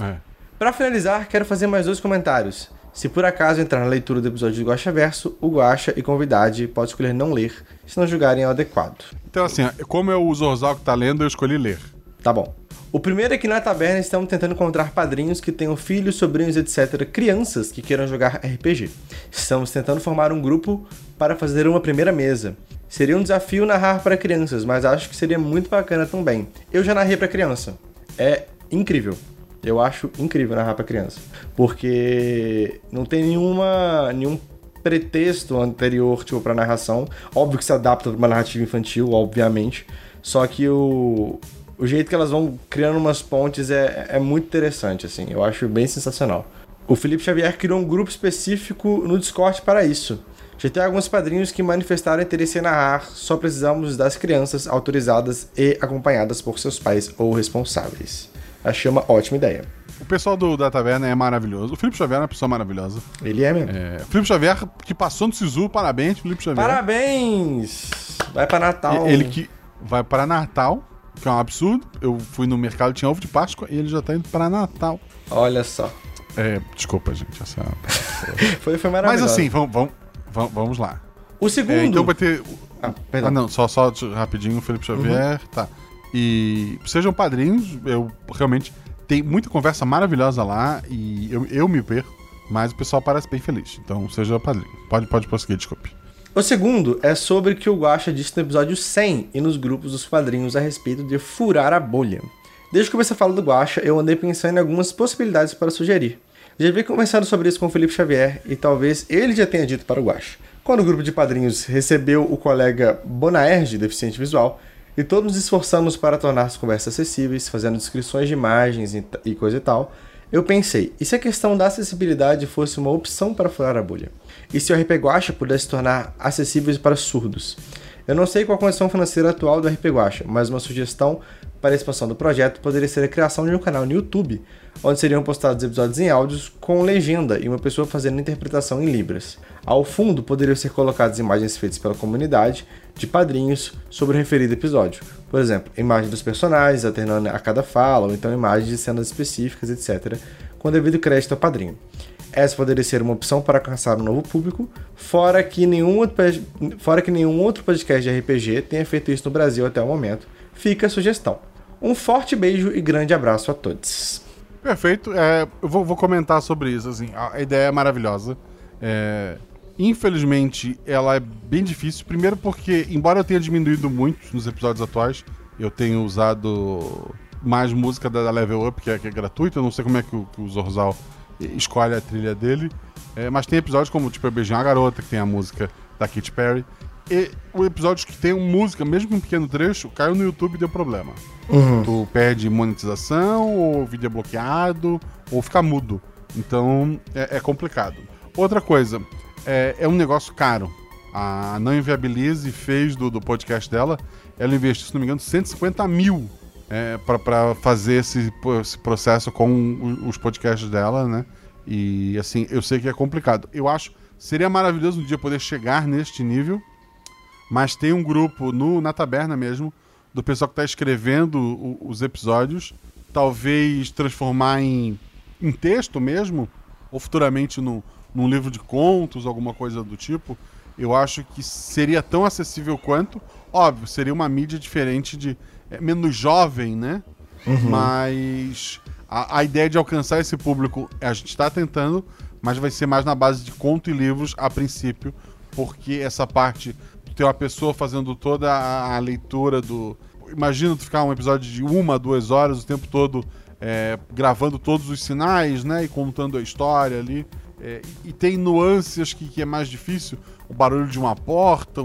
É. Para finalizar, quero fazer mais dois comentários. Se por acaso entrar na leitura do episódio do Guacha Verso, o Guacha e convidade pode escolher não ler, se não julgarem adequado. Então, assim, como é o Zorzal que tá lendo, eu escolhi ler. Tá bom. O primeiro é que na taverna estamos tentando encontrar padrinhos que tenham filhos, sobrinhos, etc., crianças que queiram jogar RPG. Estamos tentando formar um grupo para fazer uma primeira mesa. Seria um desafio narrar para crianças, mas acho que seria muito bacana também. Eu já narrei para criança. É incrível. Eu acho incrível narrar pra criança. Porque não tem nenhuma, nenhum pretexto anterior, tipo, pra narração. Óbvio que se adapta pra uma narrativa infantil, obviamente. Só que o, o jeito que elas vão criando umas pontes é, é muito interessante, assim. Eu acho bem sensacional. O Felipe Xavier criou um grupo específico no Discord para isso. Já tem alguns padrinhos que manifestaram interesse em narrar, só precisamos das crianças autorizadas e acompanhadas por seus pais ou responsáveis. Achei uma ótima ideia. O pessoal do, da taverna é maravilhoso. O Felipe Xavier é uma pessoa maravilhosa. Ele é mesmo. É, Felipe Xavier, que passou no Sisu, parabéns, Felipe Xavier. Parabéns! Vai pra Natal. Ele que vai para Natal, que é um absurdo. Eu fui no mercado, tinha ovo de Páscoa, e ele já tá indo para Natal. Olha só. É, desculpa, gente. Essa... Foi, foi Mas maravilhoso. assim, vamos, vamos, vamos, lá. o segundo. É, então vai ter. Ah, perdão. Ah, não, só, só rapidinho, o Felipe Xavier. Tá. E sejam padrinhos, eu realmente. Tem muita conversa maravilhosa lá e eu, eu me perco, mas o pessoal parece bem feliz. Então seja padrinho. Pode, pode prosseguir, desculpe. O segundo é sobre o que o Guaxa disse no episódio 100 e nos grupos dos quadrinhos a respeito de furar a bolha. Desde que comecei a falar do Guaxa, eu andei pensando em algumas possibilidades para sugerir. Já vi conversando sobre isso com o Felipe Xavier e talvez ele já tenha dito para o Guaxa. Quando o grupo de padrinhos recebeu o colega Bonaerge, deficiente visual, e todos nos esforçamos para tornar as conversas acessíveis, fazendo descrições de imagens e coisa e tal, eu pensei, e se a questão da acessibilidade fosse uma opção para furar a bolha? E se o RP Guacha pudesse tornar acessíveis para surdos? Eu não sei qual a condição financeira atual do RP Guacha, mas uma sugestão para a expansão do projeto poderia ser a criação de um canal no YouTube, onde seriam postados episódios em áudios com legenda e uma pessoa fazendo interpretação em Libras. Ao fundo, poderiam ser colocadas imagens feitas pela comunidade de padrinhos sobre o referido episódio. Por exemplo, imagens dos personagens alternando a cada fala, ou então imagens de cenas específicas, etc., com devido crédito ao padrinho. Essa poderia ser uma opção para alcançar um novo público, fora que nenhum outro, fora que nenhum outro podcast de RPG tenha feito isso no Brasil até o momento. Fica a sugestão. Um forte beijo e grande abraço a todos. Perfeito. É, eu vou, vou comentar sobre isso. Assim, a, ideia é maravilhosa. É, infelizmente, ela é bem difícil. Primeiro porque, embora eu tenha diminuído muito nos episódios atuais, eu tenho usado mais música da, da Level Up, que é, que é gratuita. Eu não sei como é que o, que o Zorzal escolhe a trilha dele. É, mas tem episódios como, tipo, Eu Beijei uma Garota, que tem a música da Katy Perry. E o episódio que tem música, mesmo com um pequeno trecho, caiu no YouTube e deu problema. Tu perde monetização, ou o vídeo é bloqueado, ou fica mudo. Então é, é complicado. Outra coisa, é, é, um negócio caro. A Não Inviabilize fez do, do podcast dela, ela investiu, se não me engano, 150 mil é, para fazer esse, esse, processo com os podcasts dela, né? E assim, eu sei que é complicado. Eu acho seria maravilhoso um dia poder chegar neste nível, mas tem um grupo no, na taberna mesmo do pessoal que está escrevendo o, os episódios, talvez transformar em, em texto mesmo, ou futuramente no, num livro de contos, alguma coisa do tipo. Eu acho que seria tão acessível quanto. Óbvio, seria uma mídia diferente de. É, menos jovem, né? Mas a, a, ideia de alcançar esse público a gente está tentando, mas vai ser mais na base de conto e livros a princípio, porque essa parte ter uma pessoa fazendo toda a, a, leitura do. Imagina tu ficar um episódio de uma, duas horas o tempo todo é, gravando todos os sinais, né? E contando a história ali. É, e tem nuances que, que, é mais difícil. O barulho de uma porta.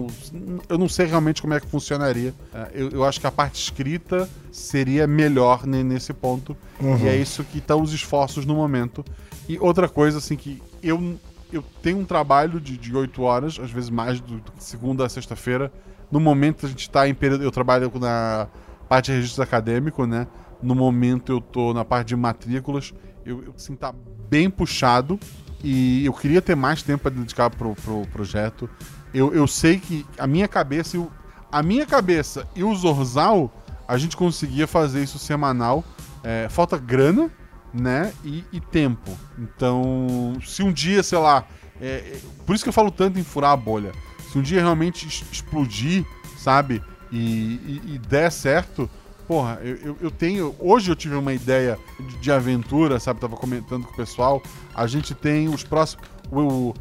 Eu não sei realmente como é que funcionaria. É, eu, eu, acho que a parte escrita seria melhor nesse ponto. Uhum. E é isso que estão os esforços no momento. E outra coisa, assim, que eu eu tenho um trabalho de, 8 horas, às vezes mais, do, do segunda a sexta-feira. No momento a gente está em período. Eu trabalho na parte de registro acadêmico, né? No momento eu tô na parte de matrículas. Eu, eu assim, tá bem puxado. E eu queria ter mais tempo para dedicar pro, pro projeto. Eu, eu sei que a minha cabeça. Eu, a minha cabeça e o Zorzal, a gente conseguia fazer isso semanal. É, falta grana, né? E, e, tempo. Então, se um dia, sei lá. É, é, por isso que eu falo tanto em furar a bolha. Se um dia realmente explodir, sabe? E, e, e der certo, porra, eu, eu, eu, tenho. Hoje eu tive uma ideia de, de, aventura, sabe? Tava comentando com o pessoal. A gente tem os próximos. O,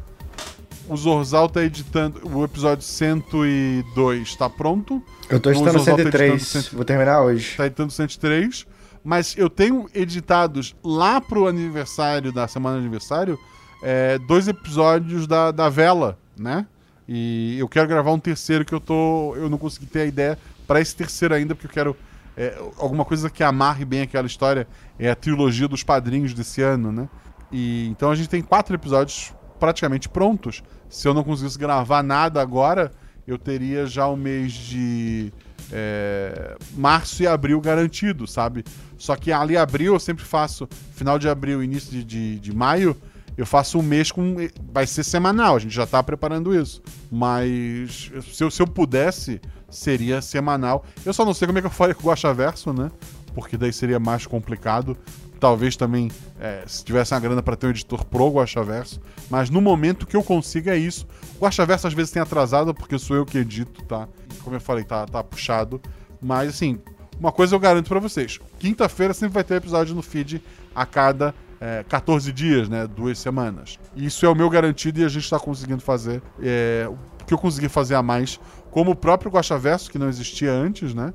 o Zorzal tá editando. O episódio 102 tá pronto. Eu tô editando 103. Tá editando 100, Vou terminar hoje. Tá editando 103. Mas eu tenho editados lá pro aniversário, da semana de aniversário, é, dois episódios da, da Vela, né? E eu quero gravar um terceiro que eu tô. Eu não consegui ter a ideia para esse terceiro ainda, porque eu quero. É, alguma coisa que amarre bem aquela história. É a trilogia dos padrinhos desse ano, né? E, então a gente tem quatro episódios praticamente prontos. Se eu não conseguisse gravar nada agora, eu teria já o mês de é, março e abril garantido, sabe? Só que ali abril eu sempre faço, final de abril, início de, de, de maio, eu faço um mês com. Vai ser semanal, a gente já tá preparando isso. Mas se eu, se eu pudesse, seria semanal. Eu só não sei como é que eu faria com o Guaxaverso, né? Porque daí seria mais complicado. Talvez também, é, se tivesse uma grana para ter um editor pro Guaxaverso. Mas no momento que eu consigo é isso. O Guaxaverso às vezes tem atrasado, porque sou eu que edito, tá? Como eu falei, tá, tá puxado. Mas assim, uma coisa eu garanto para vocês: quinta-feira sempre vai ter episódio no feed a cada é, 14 dias, né? Duas semanas. Isso é o meu garantido e a gente está conseguindo fazer é, o que eu consegui fazer a mais, como o próprio Guaxaverso, que não existia antes, né?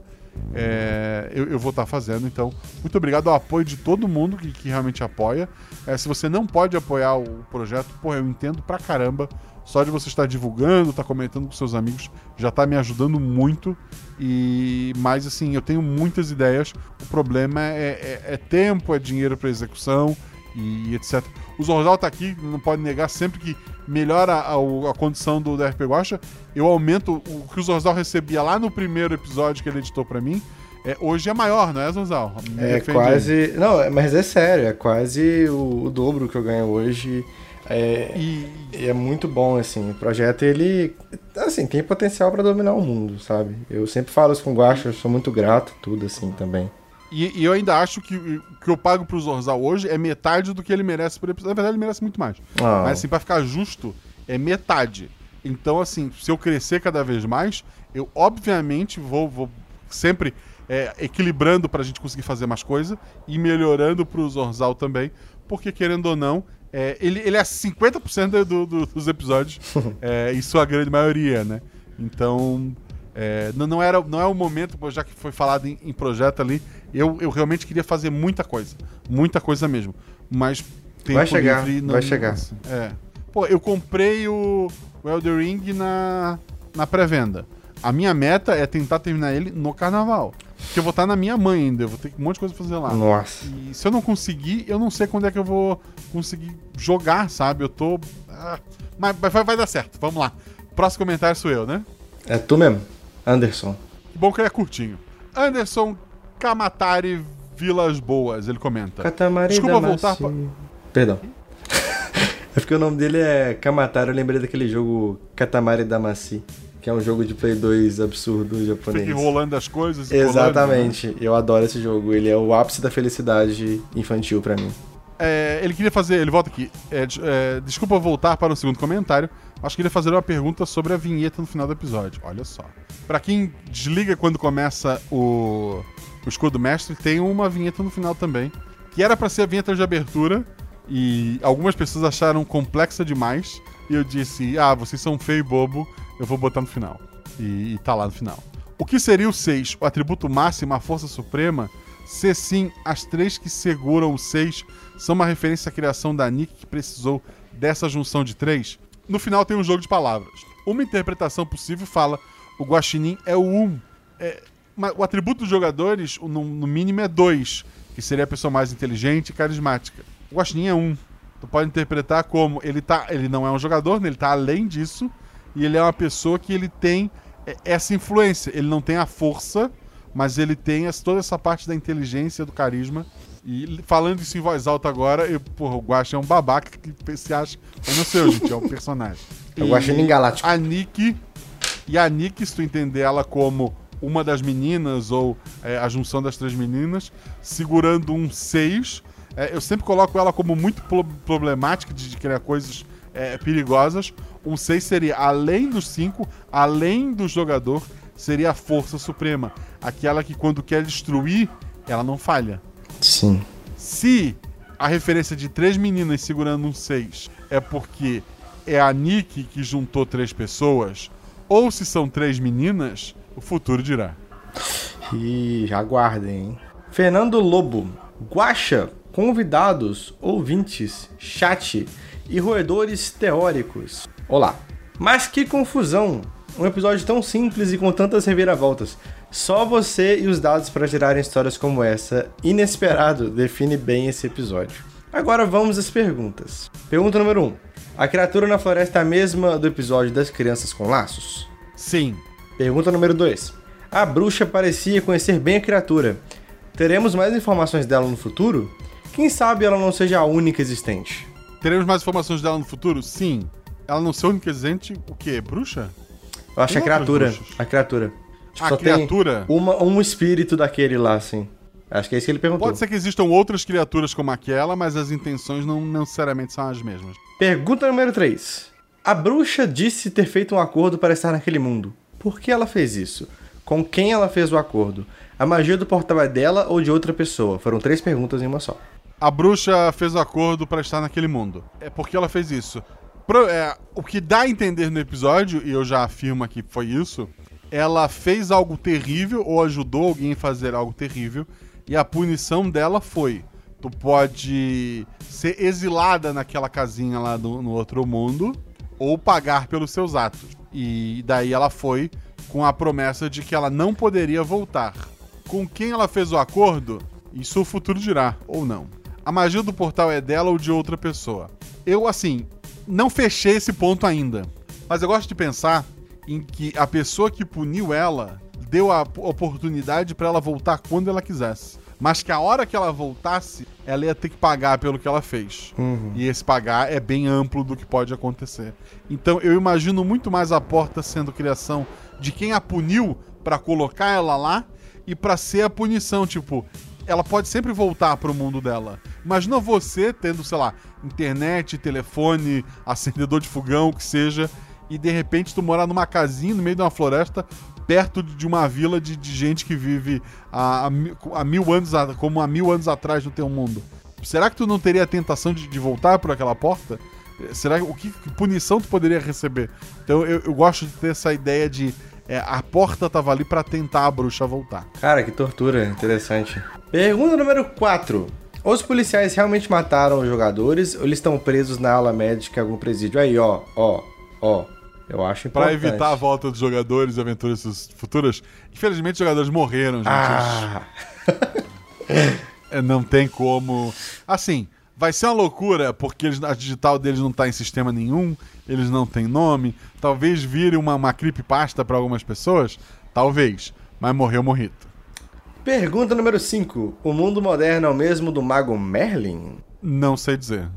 É, eu, eu vou estar fazendo. Então, muito obrigado ao apoio de todo mundo que, que realmente apoia. É, se você não pode apoiar o projeto, pô, eu entendo pra caramba. Só de você estar divulgando, estar comentando com seus amigos, já tá me ajudando muito. E mas assim, eu tenho muitas ideias. O problema é, é- é tempo, é dinheiro para execução e etc. O Zorzal tá aqui, não pode negar, sempre que melhora a, a- a condição do, do RP Guacha, eu aumento o que o Zorzal recebia lá no primeiro episódio que ele editou para mim. É, hoje é maior, não é, Zorzal? Me É defende quase. Não, é- mas é sério, é quase o, o dobro que eu ganho hoje. É, E, é muito bom, assim. O projeto, ele. Assim, tem potencial pra dominar o mundo, sabe? Eu sempre falo isso com o Guacha, eu sou muito grato, tudo assim também. E, e eu ainda acho que o que eu pago pro Zorzal hoje é metade do que ele merece por episódio. Na verdade, ele merece muito mais. Ah. Mas assim, pra ficar justo, é metade. Então, assim, se eu crescer cada vez mais, eu obviamente vou, vou sempre é, equilibrando pra gente conseguir fazer mais coisa e melhorando pro Zorzal também. Porque, querendo ou não, é, ele, ele é 50% do, do, dos episódios. é, em sua grande maioria, né? Então. É, não, não, era, não é o momento, já que foi falado em, em projeto ali, eu, eu realmente queria fazer muita coisa. Muita coisa mesmo. Mas Vai chegar, livre não- vai chegar. assim, é. Pô, eu comprei o, o Elder Ring na, na pré-venda. A minha meta é tentar terminar ele no carnaval. Porque eu vou estar na minha mãe ainda, eu vou ter um monte de coisa pra fazer lá. Nossa. E se eu não conseguir, eu não sei quando é que eu vou conseguir jogar, sabe? Eu tô. ah, mas vai, vai dar certo, vamos lá. Próximo comentário sou eu, né? É tu mesmo, Anderson. Que bom que ele é curtinho. Anderson Kamatari Vilas Boas, ele comenta. Catamari Desculpa voltar pra- Perdão. é porque o nome dele é Kamatari, eu lembrei daquele jogo Katamari Damacy, que é um jogo de Play 2 absurdo japonês. Fica enrolando as coisas. enrolando, né? Exatamente, eu adoro esse jogo. Ele é o ápice da felicidade infantil pra mim. É, ele queria fazer. Ele volta aqui. É, é, desculpa voltar para o segundo comentário. Acho que ele ia fazer uma pergunta sobre a vinheta no final do episódio. Olha só. Pra quem desliga quando começa o, o escudo mestre, tem uma vinheta no final também. Que era pra ser a vinheta de abertura. E algumas pessoas acharam complexa demais. E eu disse: Ah, vocês são feio e bobo. Eu vou botar no final. E, e tá lá no final. O que seria o 6? O atributo máximo, a força suprema? Se sim, as três que seguram o 6 são uma referência à criação da Nick que precisou dessa junção de três? No final tem um jogo de palavras. Uma interpretação possível fala: o Guaxinim é o 1. Um. É, o atributo dos jogadores, no, no mínimo, é 2, que seria a pessoa mais inteligente e carismática. O Guaxinim é 1. Um. Tu pode interpretar como ele, tá, ele não é um jogador, né? ele tá além disso, e ele é uma pessoa que ele tem é, essa influência. Ele não tem a força, mas ele tem toda essa parte da inteligência, do carisma. E falando isso em voz alta agora, eu, porra, o Guaxa é um babaca que se acha. Eu não sei, gente, é um personagem. É o Guaxinim Galáctico. A Nick. E a Nick, se tu entender ela como uma das meninas ou é, a junção das três meninas, segurando um 6. eu sempre coloco ela como muito pro- problemática de, de criar coisas é, perigosas. Um 6 seria, além dos 5, além do jogador, seria a força suprema. Aquela que quando quer destruir, ela não falha. Sim. Se a referência de três meninas segurando um 6 é porque é a Nick que juntou três pessoas, ou se são três meninas, o futuro dirá. E aguardem, hein? Fernando Lobo. Guaxa, convidados, ouvintes, chat e roedores teóricos. Olá. Mas que confusão! Um episódio tão simples e com tantas reviravoltas. Só você e os dados para gerarem histórias como essa, inesperado, define bem esse episódio. Agora vamos às perguntas. Pergunta número 1. Um. A criatura na floresta é a mesma do episódio das crianças com laços? Sim. Pergunta número 2. A bruxa parecia conhecer bem a criatura. Teremos mais informações dela no futuro? Quem sabe ela não seja a única existente? Teremos mais informações dela no futuro? Sim. Ela não ser a única existente, o quê? Bruxa? Eu acho Tem a criatura. A criatura. Que A criatura? Uma, um espírito daquele lá, assim. Acho que é isso que ele perguntou. Pode ser que existam outras criaturas como aquela, mas as intenções não necessariamente são as mesmas. Pergunta número 3. A bruxa disse ter feito um acordo para estar naquele mundo. Por que ela fez isso? Com quem ela fez o acordo? A magia do portal é dela ou de outra pessoa? Foram três perguntas em uma só. A bruxa fez o acordo para estar naquele mundo. É porque ela fez isso. Pro- é, o que dá a entender no episódio, e eu já afirmo que foi isso, ela fez algo terrível ou ajudou alguém a fazer algo terrível, e a punição dela foi: tu pode ser exilada naquela casinha lá do- no outro mundo, ou pagar pelos seus atos. E daí ela foi com a promessa de que ela não poderia voltar. Com quem ela fez o acordo, isso o futuro dirá, ou não. A magia do portal é dela ou de outra pessoa. Eu, assim, não fechei esse ponto ainda. Mas eu gosto de pensar em que a pessoa que puniu ela deu a oportunidade pra ela voltar quando ela quisesse. Mas que a hora que ela voltasse, ela ia ter que pagar pelo que ela fez. E esse pagar é bem amplo do que pode acontecer. Então eu imagino muito mais a porta sendo criação de quem a puniu pra colocar ela lá e pra ser a punição, tipo, ela pode sempre voltar pro mundo dela. Imagina você tendo, sei lá, internet, telefone, acendedor de fogão, o que seja, e de repente tu morar numa casinha no meio de uma floresta, perto de uma vila de, de gente que vive há, há mi- há mil anos, como há mil anos atrás no teu mundo. Será que tu não teria a tentação de, de voltar por aquela porta? Eh, Será o que, que punição tu poderia receber? Então eu, eu gosto de ter essa ideia de é, a porta tava ali pra tentar a bruxa voltar. Cara, que tortura, interessante. Pergunta número 4. Os policiais realmente mataram os jogadores ou eles estão presos na ala médica em algum presídio? Aí, ó, ó, ó. Eu acho Pra importante. evitar a volta dos jogadores e aventuras futuras. Infelizmente, os jogadores morreram, gente. Ah, É, Não tem como. Assim, vai ser uma loucura porque eles- a digital deles não tá em sistema nenhum, eles não têm nome. Talvez vire uma, uma creepypasta pra algumas pessoas. Talvez. Mas morreu morrito. Pergunta número 5. O mundo moderno é o mesmo do mago Merlin? Não sei dizer.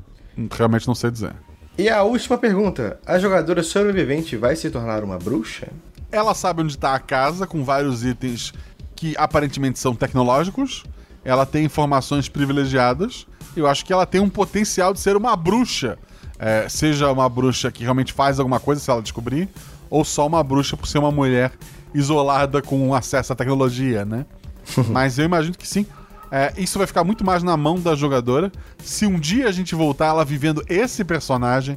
Realmente não sei dizer. E a última pergunta. A jogadora sobrevivente vai se tornar uma bruxa? Ela sabe onde tá a casa, com vários itens que aparentemente são tecnológicos. Ela tem informações privilegiadas. Eu acho que ela tem um potencial de ser uma bruxa. É, seja uma bruxa que realmente faz alguma coisa, se ela descobrir, ou só uma bruxa por ser uma mulher isolada com acesso à tecnologia, né? Mas eu imagino que sim. É, isso vai ficar muito mais na mão da jogadora. Se um dia a gente voltar ela vivendo esse personagem,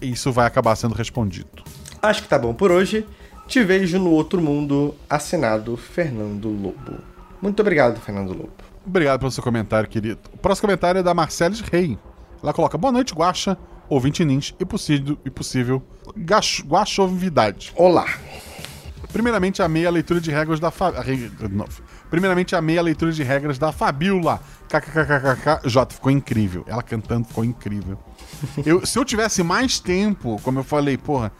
isso vai acabar sendo respondido. Acho que tá bom por hoje. Te vejo no outro mundo. Assinado Fernando Lobo. Muito obrigado, Fernando Lobo. Obrigado pelo seu comentário, querido. O próximo comentário é da Marceles Rei. Ela coloca: Boa noite, Guaxa, ouvinte Nins e possível, e possível gacho- guachovidade. Olá. Primeiramente, amei a leitura de regras da Fa... Primeiramente, amei a leitura de regras da Fabiola. KKKKK. J, ficou incrível. Ela cantando ficou incrível. Eu- se eu tivesse mais tempo, como eu falei, porra,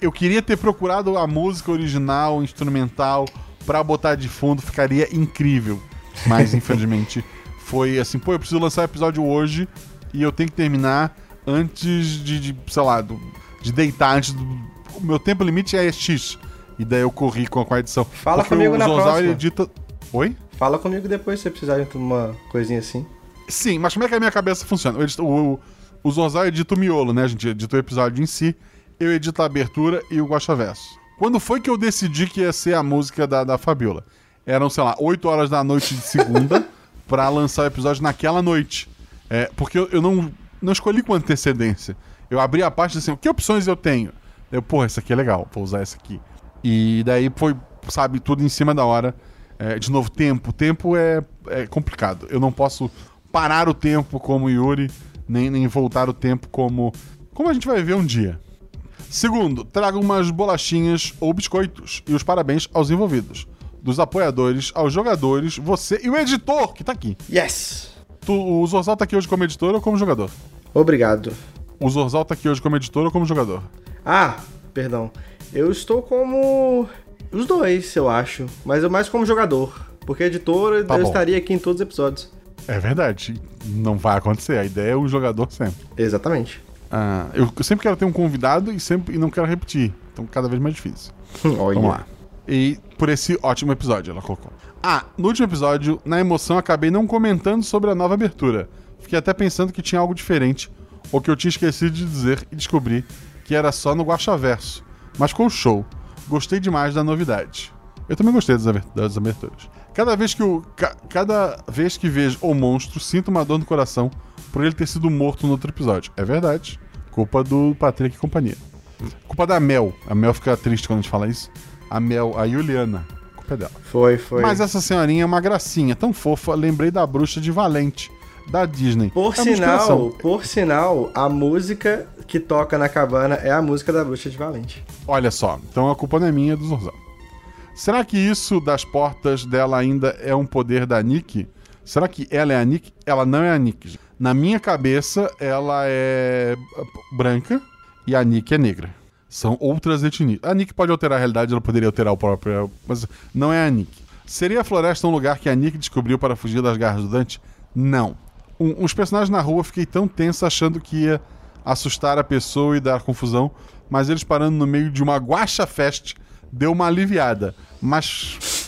eu queria ter procurado a música original, instrumental, pra botar de fundo, ficaria incrível. Mas, infelizmente, foi assim, pô, eu preciso lançar o episódio hoje e eu tenho que terminar antes de, de, sei lá, do- de deitar, antes do. O meu tempo limite é X. E daí eu corri com a, com a edição. Fala Porque comigo o na próxima. edita. Oi? Fala comigo depois se você precisar de uma coisinha assim. Sim, mas como é que a minha cabeça funciona? Eu edito- O, o, o Zorzal edita o miolo, né? A gente edita o episódio em si, eu edito a abertura e o Guaxa Verso. Quando foi que eu decidi que ia ser a música da, da Fabiola? Eram, sei lá, 8 horas da noite de segunda pra lançar o episódio naquela noite. É, porque eu, eu não, não escolhi com antecedência. Eu abri a parte assim, que opções eu tenho? Eu, porra, essa aqui é legal, vou usar essa aqui. E daí foi, sabe, tudo em cima da hora. É, de novo, tempo. Tempo é, é complicado. Eu não posso parar o tempo como Yuri, nem, nem voltar o tempo como. Como a gente vai ver um dia. Segundo, traga umas bolachinhas ou biscoitos. E os parabéns aos envolvidos. Dos apoiadores, aos jogadores, você e o editor que tá aqui. Yes! Tu, o Zorzal tá aqui hoje como editor ou como jogador? Obrigado. O Zorzal tá aqui hoje como editor ou como jogador? Ah, perdão. Eu estou como. Os dois, eu acho. Mas eu mais como jogador. Porque editor Tá eu bom. estaria aqui em todos os episódios. É verdade. Não vai acontecer. A ideia é o jogador sempre. Exatamente. Ah, eu sempre quero ter um convidado e sempre e não quero repetir. Então cada vez mais difícil. Olha. Vamos lá. E por esse ótimo episódio, ela colocou. Ah, no último episódio, na emoção, acabei não comentando sobre a nova abertura. Fiquei até pensando que tinha algo diferente, ou que eu tinha esquecido de dizer e descobri que era só no Guaxaverso. Mas ficou show. Gostei demais da novidade. Eu também gostei das, aber- das aberturas. Cada vez que o. ca- cada vez que vejo o monstro, sinto uma dor no coração por ele ter sido morto no outro episódio. É verdade. Culpa do Patrick e companhia. Culpa da Mel. A Mel fica triste quando a gente fala isso. A Mel, a Juliana. Culpa é dela. Foi, foi. Mas essa senhorinha é uma gracinha, tão fofa. Lembrei da bruxa de Valente, da Disney. Por É sinal, por sinal, a música que toca na cabana é a música da Bruxa de Valente. Olha só, então a culpa não é minha, é do Zorzal. Será que isso das portas dela ainda é um poder da Nick? Será que ela é a Nick? Ela não é a Nick. Na minha cabeça, ela é branca e a Nick é negra. São outras etnias. A Nick pode alterar a realidade, ela poderia alterar o próprio. Mas não é a Nick. Seria a floresta um lugar que a Nick descobriu para fugir das garras do Dante? Não. Um, os personagens na rua fiquei tão tenso achando que ia assustar a pessoa e dar confusão, mas eles parando no meio de uma guacha fest deu uma aliviada, mas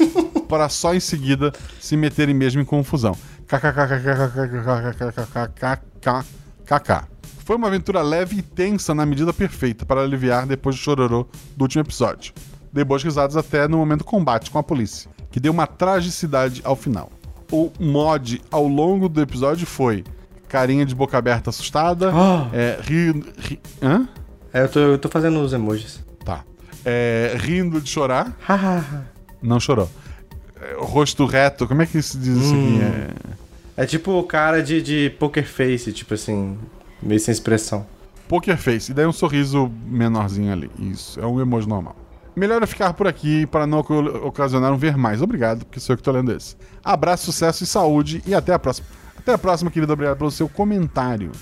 para só em seguida se meterem mesmo em confusão. KKKKKKKKKKKKKK. O mod ao longo do episódio foi carinha de boca aberta assustada, Ah. é, ri, ri- hã? É, eu tô, eu tô fazendo os emojis. Tá. É, rindo de chorar, não chorou. É, rosto reto, como é que se diz isso aqui? É, é tipo o cara de, de poker face, tipo assim, meio sem expressão. Poker face. E daí um sorriso menorzinho ali. Isso, é um emoji normal. Melhor eu ficar por aqui para não ocasionar um ver mais. Obrigado, porque sou eu que tô lendo esse. Abraço, sucesso e saúde. E até a próxima. Até a próxima, querido. Obrigado pelo seu comentário.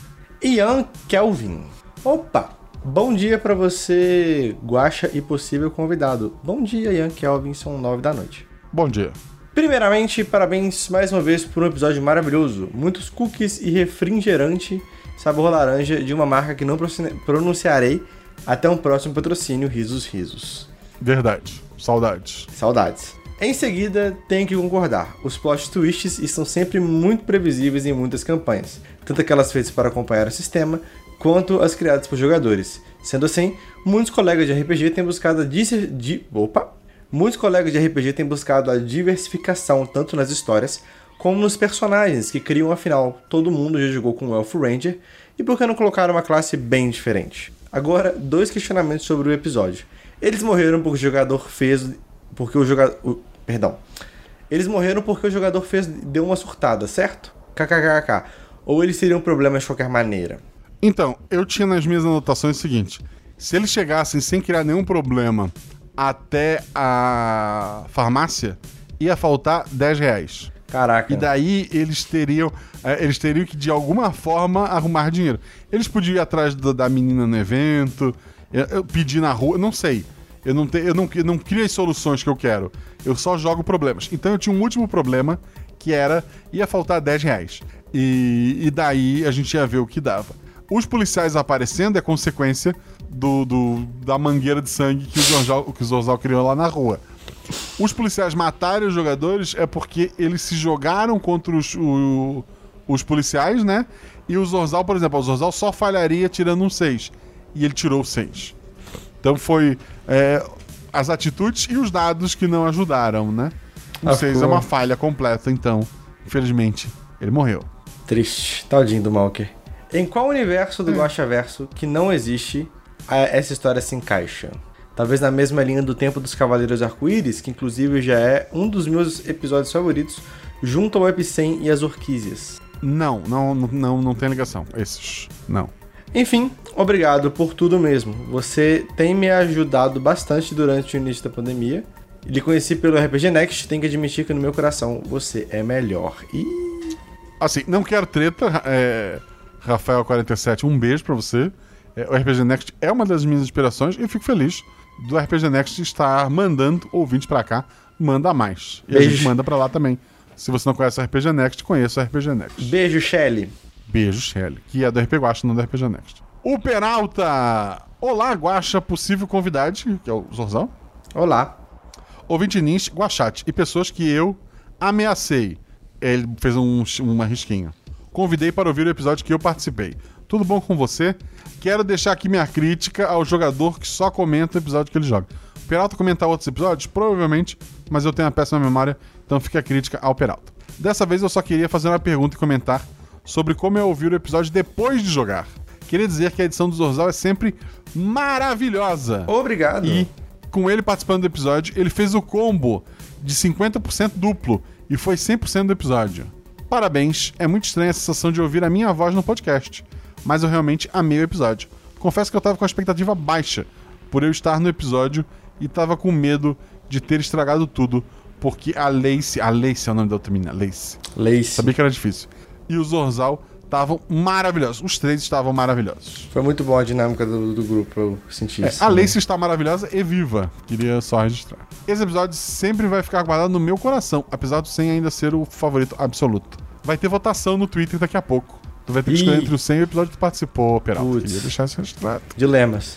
Ian Kelvin. Opa! Bom dia pra você, Guaxa e possível convidado. Bom dia, Ian Kelvin, são nove da noite. Bom dia. Primeiramente, parabéns mais uma vez por um episódio maravilhoso. Muitos cookies e refrigerante sabor laranja de uma marca que não pronuncia- pronunciarei. Até um próximo patrocínio, risos, risos. Verdade. Saudades. Saudades. Em seguida, tenho que concordar. Os plot twists estão sempre muito previsíveis em muitas campanhas, tanto aquelas feitas para acompanhar o sistema, quanto as criadas por jogadores. Sendo assim, muitos colegas de RPG têm buscado a dis- di- Opa! Muitos colegas de RPG têm buscado a diversificação tanto nas histórias como nos personagens que criam, afinal, todo mundo já jogou com o Elfo Ranger, e por que não colocar uma classe bem diferente? Agora, dois questionamentos sobre o episódio. Eles morreram porque o jogador fez. Porque o jogador. Perdão. Eles morreram porque o jogador fez. deu uma surtada, certo? KKKK. Ou eles teriam problemas de qualquer maneira. Então, eu tinha nas minhas anotações o seguinte: se eles chegassem sem criar nenhum problema até a farmácia, ia faltar 10 reais. Caraca. E daí eles teriam, eh, eles teriam que de alguma forma arrumar dinheiro. Eles podiam ir atrás da menina no evento, eu, pedir na rua, não sei. Eu não, te, eu, não, eu não crio as soluções que eu quero. Eu só jogo problemas. Então eu tinha um último problema que era ia faltar 10 reais. E, e daí a gente ia ver o que dava. Os policiais aparecendo é consequência do, do- da mangueira de sangue que o Zorzal, que o Zorzal criou lá na rua. Os policiais matarem os jogadores é porque eles se jogaram contra os, o- os policiais, né? E o Zorzal, por exemplo, o Zorzal só falharia tirando um 6. E ele tirou 6. Então foi é, as atitudes e os dados que não ajudaram, né? Um Ah, 6 é ficou- uma falha completa, então, infelizmente, ele morreu. Triste. Taldinho do Malker. Em qual universo do Guaxaverso que não existe a- essa história se encaixa? Talvez na mesma linha do Tempo dos Cavaleiros Arco-Íris, que inclusive já é um dos meus episódios favoritos, junto ao Epicem e as Orquísias. Não, não, não, não tem ligação. Esses, não. Enfim, obrigado por tudo mesmo. Você tem me ajudado bastante durante o início da pandemia. Lhe conheci pelo RPG Next, tenho que admitir que no meu coração você é melhor. E Assim, não quero treta. É, Rafael47, um beijo pra você. É, o RPG Next é uma das minhas inspirações e eu fico feliz do RPG Next estar mandando ouvintes pra cá. Manda mais. E a Beijo. gente manda pra lá também. Se você não conhece o RPG Next, conheça o RPG Next. beijo, Shelly. Beijo, Shelly, que é do RP Guacha, não do RPG Next. O Peralta! Olá, Guacha, possível convidade, que é o Zorzal. Olá. Ouvinte Nins, Guachate e pessoas que eu ameacei. Ele fez um, uma risquinha. Convidei para ouvir o episódio que eu participei. Tudo bom com você? Quero deixar aqui minha crítica ao jogador que só comenta o episódio que ele joga. O Peralta comentar outros episódios? Provavelmente, mas eu tenho uma péssima memória, então fica a crítica ao Peralta. Dessa vez eu só queria fazer uma pergunta e comentar sobre como é ouvir o episódio depois de jogar. Queria dizer que a edição do Zorzal é sempre maravilhosa. Obrigado. E com ele participando do episódio, ele fez o combo de 50% duplo e foi 100% do episódio. Parabéns, é muito estranha a sensação de ouvir a minha voz no podcast, mas eu realmente amei o episódio. Confesso que eu tava com a expectativa baixa por eu estar no episódio e tava com medo de ter estragado tudo, porque a Lace, a Lace é o nome da outra menina, Lace. Lace. Sabia que era difícil. E o Zorzal estavam maravilhosos. Os três estavam maravilhosos. Foi muito boa a dinâmica do, do grupo, eu senti É, isso. a Lacey está maravilhosa e viva. Queria só registrar. Esse episódio sempre vai ficar guardado no meu coração, apesar do 100 ainda ser o favorito absoluto. Vai ter votação no Twitter daqui a pouco. Tu vai ter que escolher entre os 100 e o episódio que tu participou, Peralta. Putz. Queria deixar isso registrado. Dilemas.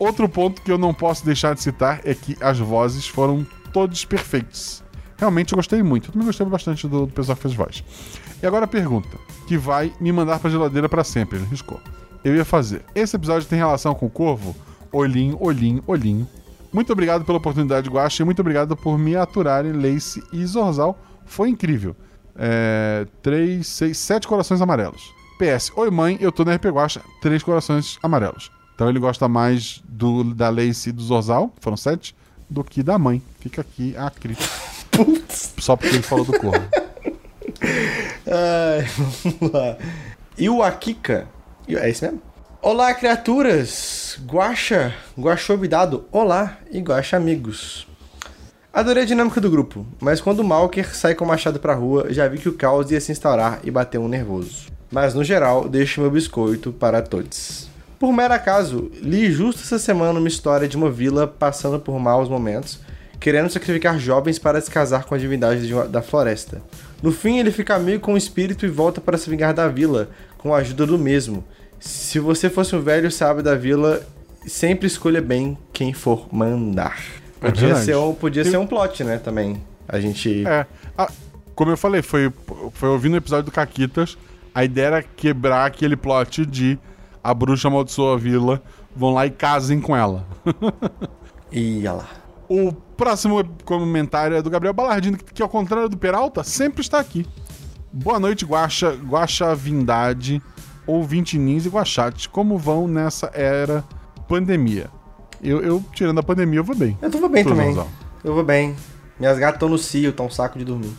Outro ponto que eu não posso deixar de citar é que as vozes foram todos perfeitos. Realmente eu gostei muito. Eu também gostei bastante do, do pessoal que fez voz. E agora a pergunta, que vai me mandar pra geladeira pra sempre, ele riscou. Eu ia fazer. Esse episódio tem relação com o Corvo? Olhinho, olhinho, olhinho. Muito obriguado pela oportunidade, Guaxa, e muito obrigado por me aturarem, Lace e Zorzal. Foi incrível. É, três, seis, sete corações amarelos. PS, oi mãe, eu tô na RP Guaxa, três corações amarelos. Então ele gosta mais do da Lace e do Zorzal, foram sete, do que da mãe. Fica aqui a crítica. Putz. Só porque ele falou do Corvo. Ai, vamos lá. E o Akika. É isso mesmo? Olá, criaturas! Guaxa, Guaxobidado, olá e Guaxa amigos. Adorei a dinâmica do grupo, mas quando o Malker sai com o machado pra rua, já vi que o caos ia se instaurar e bater um nervoso. Mas no geral, deixo meu biscoito para todos. Por mero acaso, li justo essa semana uma história de uma vila passando por maus momentos, querendo sacrificar jovens para se casar com a divindade da floresta. No fim, ele fica amigo com o espírito e volta para se vingar da vila, com a ajuda do mesmo. Se você fosse um velho sábio da vila, sempre escolha bem quem for mandar. É Podia, ser, um, podia Eu- ser um plot, né, também. A gente... É. Ah, como eu falei, foi, foi ouvindo o episódio do Caquitas. A ideia era quebrar aquele plot de a bruxa amaldiçoa a vila, vão lá e casem com ela. E olha lá. O próximo comentário é do Gabriel Balardino, que, ao contrário do Peralta, sempre está aqui. Boa noite, Guaxa, Guaxa Vindade, ouvinte Nins e Guachate. Como vão nessa era pandemia? Eu, eu, tirando a pandemia, eu vou bem. Eu tô bem também. Zonzão. Eu vou bem. Minhas gatas estão no cio, tá um saco de dormir.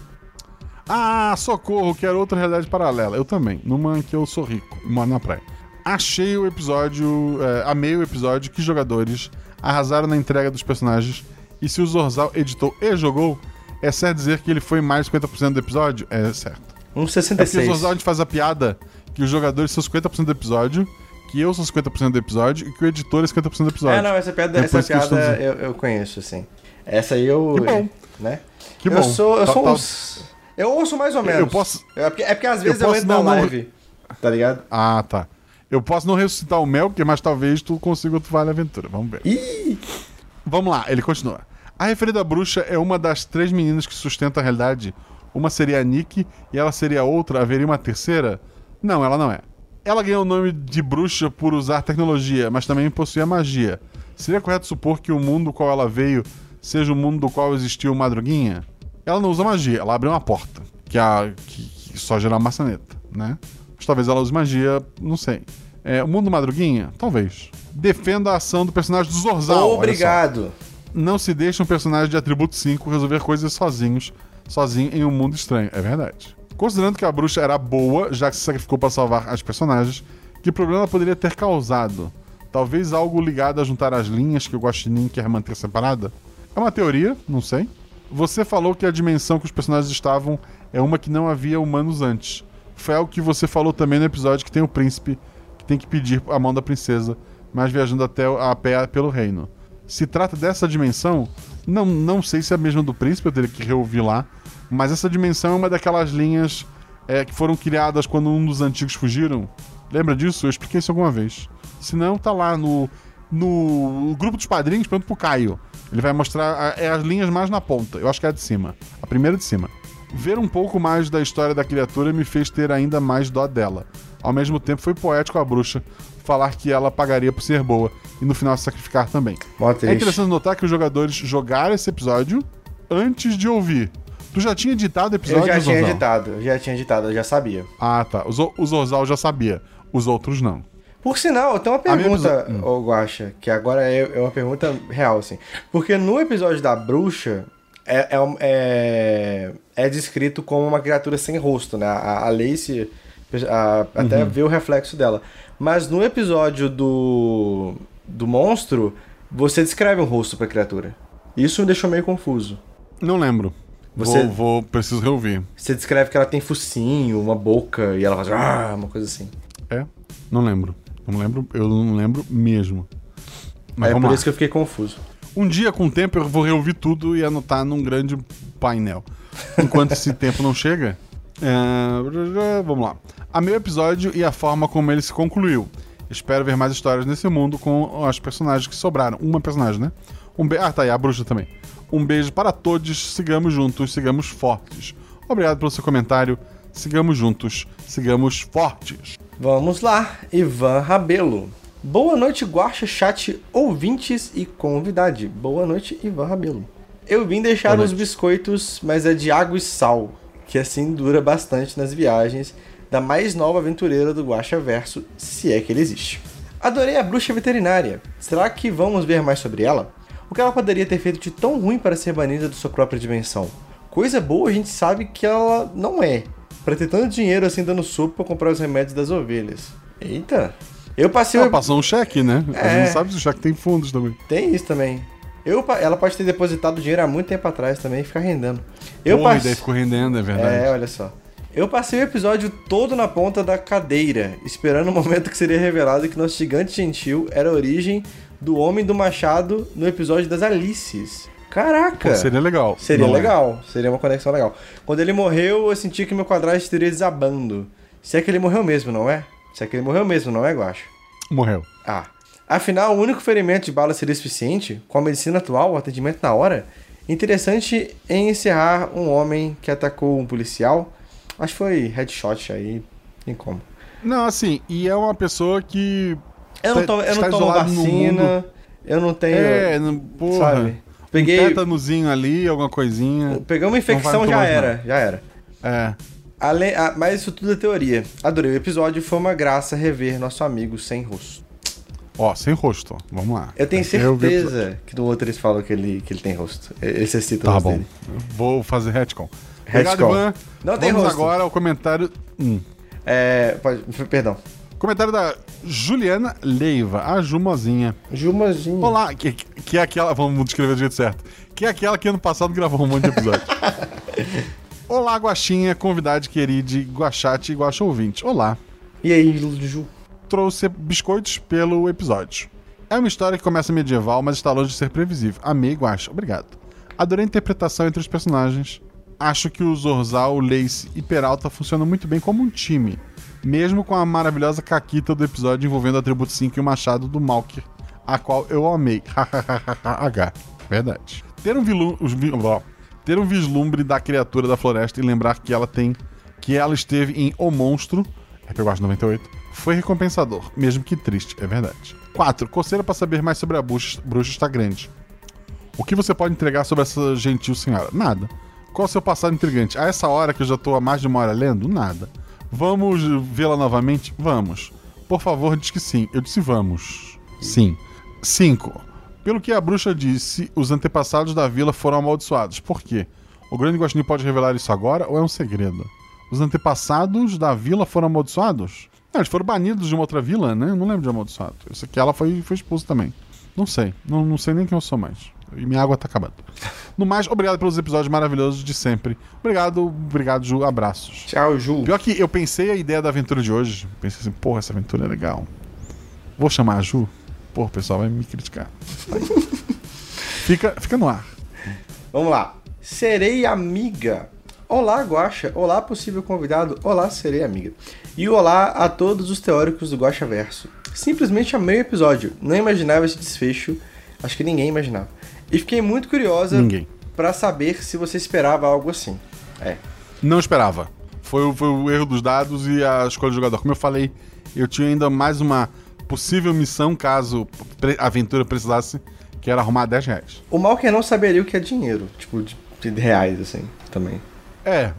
Ah, socorro, quero outra realidade paralela. Eu também, numa que eu sou rico e moro na praia. Achei o episódio, é, amei o episódio, que jogadores arrasaram na entrega dos personagens. E se o Zorzal editou e jogou, é certo dizer que ele foi mais de 50% do episódio? É certo. Um É porque o 66. Zorzal a gente faz a piada que os jogadores são 50% do episódio, que eu sou 50% do episódio e que o editor é 50% do episódio. É, não, essa piada, É essa eu piada eu, eu conheço, assim. Essa aí eu. Que bom. Né? Que eu bom. Sou, eu Tá- sou tá- uns. Eu ouço mais ou menos. Eu posso- É porque, é porque às vezes eu, posso entro na não- não- live. Tá ligado? Ah, tá. Eu posso não ressuscitar o Melker, mas talvez tu consiga outro Vale Aventura. Vamos ver. Ih! Vamos lá, ele continua. A referida bruxa é uma das três meninas que sustenta a realidade. Uma seria a Nick e ela seria outra. Haveria uma terceira? Não, ela não é. Ela ganhou o nome de bruxa por usar tecnologia, mas também possuía magia. Seria correto supor que o mundo do qual ela veio seja o mundo do qual existiu Madruguinha? Ela não usa magia, ela abre uma porta, que, é a, que, que só gera maçaneta, né? Mas talvez ela use magia, não sei. É, o mundo Madruguinha? Talvez. Defenda a ação do personagem do Zorzal. Obrigado. Não se deixe um personagem de atributo 5 resolver coisas sozinhos, sozinho em um mundo estranho. É verdade. Considerando que a bruxa era boa, já que se sacrificou para salvar as personagens, que problema poderia ter causado? Talvez algo ligado a juntar as linhas que o Guaxinim quer manter separada? É uma teoria, não sei. Você falou que a dimensão que os personagens estavam é uma que não havia humanos antes. Foi algo que você falou também no episódio que tem o príncipe que tem que pedir a mão da princesa, mas viajando até a pé pelo reino. Se trata dessa dimensão, não, não sei se é a mesma do príncipe, eu teria que reouvir lá, mas essa dimensão é uma daquelas linhas é, que foram criadas quando um dos antigos fugiram. Lembra disso? Eu expliquei isso alguma vez. Se não, tá lá no, no grupo dos padrinhos, pergunta pro Caio. Ele vai mostrar a- é as linhas mais na ponta. Eu acho que é a de cima. A primeira de cima. Ver um pouco mais da história da criatura me fez ter ainda mais dó dela. Ao mesmo tempo, foi poético a bruxa falar que ela pagaria por ser boa e no final se sacrificar também. Mó É interessante notar que os jogadores jogaram esse episódio antes de ouvir. Tu já tinha editado o Eu episódio, já tinha Zorzal? editado, eu já tinha editado, eu já sabia. Ah, tá. O Zo- O Zorzal já sabia. Os outros não. Por sinal, tem uma pergunta, episo- ô Guaxa, que agora é, é uma pergunta real, assim. Porque no episódio da bruxa, é, é, é, é descrito como uma criatura sem rosto, né? A, a Lacey a- até vê o reflexo dela. Mas no episódio do, do monstro, você descreve um rosto pra criatura. Isso me deixou meio confuso. Não lembro. Você- Vou, vou- preciso reouvir. Você descreve que ela tem focinho, uma boca, e ela faz "Ah", uma coisa assim. É? Não lembro. Não lembro. Eu não lembro mesmo. Mas é por lá. isso que eu fiquei confuso. Um dia, com o tempo, eu vou reouvir tudo e anotar num grande painel. Enquanto esse tempo não chega. É, Vamos lá. Amei o episódio e a forma como ele se concluiu. Espero ver mais histórias nesse mundo com as personagens que sobraram. Uma personagem, né? Um be... Ah, tá aí, a bruxa também. Um beijo para todos. Sigamos juntos, sigamos fortes. Obrigado pelo seu comentário. Sigamos juntos, sigamos fortes. Vamos lá, Ivan Rabelo. Boa noite, Guaxa, chat, ouvintes e convidade. Boa noite, Ivan Rabelo. Eu vim deixar os biscoitos, mas é de água e sal, que assim dura bastante nas viagens da mais nova aventureira do Guaxa Verso, se é que ele existe. Adorei a bruxa veterinária. Será que vamos ver mais sobre ela? O que ela poderia ter feito de tão ruim para ser banida de sua própria dimensão? Coisa boa a gente sabe que ela não é. Pra ter tanto dinheiro assim dando sopa pra comprar os remédios das ovelhas. Eita. Eu passei Ela o... passou um cheque, né? A É. gente não sabe se o cheque tem fundos também. Tem isso também. Eu, ela pode ter depositado dinheiro há muito tempo atrás também e ficar rendendo. Eu e passei... daí ficou rendendo, é verdade. É, olha só. Eu passei o episódio todo na ponta da cadeira, esperando o momento que seria revelado que nosso gigante gentil era a origem do Homem do Machado no episódio das Alices. Caraca! Pô, seria legal. Seria Não é. legal, seria uma conexão legal. Quando ele morreu, eu senti que meu quadrado estaria desabando. Se é que ele morreu mesmo, não é? Se é que ele morreu mesmo, não é, Guacho? Morreu. Ah. Afinal, o único ferimento de bala seria suficiente? Com a medicina atual, o atendimento na hora? Interessante em encerrar um homem que atacou um policial. Acho que foi headshot aí. Tem como. Não, assim, e é uma pessoa que. Eu não, tá- tomo, eu não tomo vacina. Eu não tenho. É, porra. sabe? Um Peguei. tétanozinho ali, alguma coisinha. Peguei uma infecção, já era. Já era. É. Além, ah, mas isso tudo é teoria. Adorei o episódio, foi uma graça rever nosso amigo sem rosto. Ó, sem rosto, ó. Vamos lá. Eu tenho Eu vi o certeza que no outro eles falam que ele, que ele tem rosto. Eles citam o Tá bom. dele. Vou fazer retcon. Obrigado. Ivan. Não tem Vamos rosto. agora ao comentário. Hum. É. Pode, perdão. Comentário da Juliana Leiva, a Jumozinha. Jumazinho. Olá, que, que é aquela. Vamos descrever do jeito certo. Que é aquela que ano passado gravou um monte de episódio. Olá, Guaxinha, convidade querida, Guaxate e Guaxa ouvinte. Olá. E aí, Ju? Trouxe biscoitos pelo episódio. É uma história que começa medieval, mas está longe de ser previsível. Amei, Guaxa. Obrigado. Adorei a interpretação entre os personagens. Acho que o Zorzal, Lace e Peralta funcionam muito bem como um time. Mesmo com a maravilhosa caquita do episódio envolvendo o Atributo 5 e o Machado do Malker, a qual eu amei. H. Verdade. Ter um, vilu- ter um vislumbre da criatura da floresta e lembrar que ela tem. que ela esteve em O Monstro, de 98, foi recompensador, mesmo que triste, é verdade. 4. Coceira para saber mais sobre a bruxa, bruxa está grande. O que você pode entregar sobre essa gentil senhora? Nada. Qual o seu passado intrigante? A essa hora que eu já tô há mais de uma hora lendo? Nada. Vamos vê-la novamente? Vamos. Por favor, diz que sim. Eu disse vamos. Sim. 5. Pelo que a bruxa disse, os antepassados da vila foram amaldiçoados. Por quê? O grande guaxinim pode revelar isso agora ou é um segredo? Os antepassados da vila foram amaldiçoados? Não, eles foram banidos de uma outra vila, né? Eu não lembro de amaldiçoado. Isso aqui ela foi, foi expulsa também. Não sei. Não, não sei nem quem eu sou mais. E minha água tá acabando. No mais, obrigado pelos episódios maravilhosos de sempre. Obrigado, obrigado, Ju. Abraços. Tchau, Ju. Pior que eu pensei a ideia da aventura de hoje. Pensei assim, porra, essa aventura é legal. Vou chamar a Ju? Porra, o pessoal vai me criticar. Fica, fica no ar. Vamos lá. Serei amiga. Olá, Guaxa. Olá, possível convidado. Olá, serei amiga. E olá a todos os teóricos do Guaxa Verso. Simplesmente amei o episódio. Não imaginava esse desfecho. Acho que ninguém imaginava. E fiquei muito curiosa pra saber se você esperava algo assim. É. Não esperava. Foi, o- foi o erro dos dados e a escolha do jogador. Como eu falei, eu tinha ainda mais uma possível missão caso a aventura precisasse, que era arrumar 10 reais. O mal que eu não saberia o que é dinheiro. Tipo, de, de reais, assim, também. É.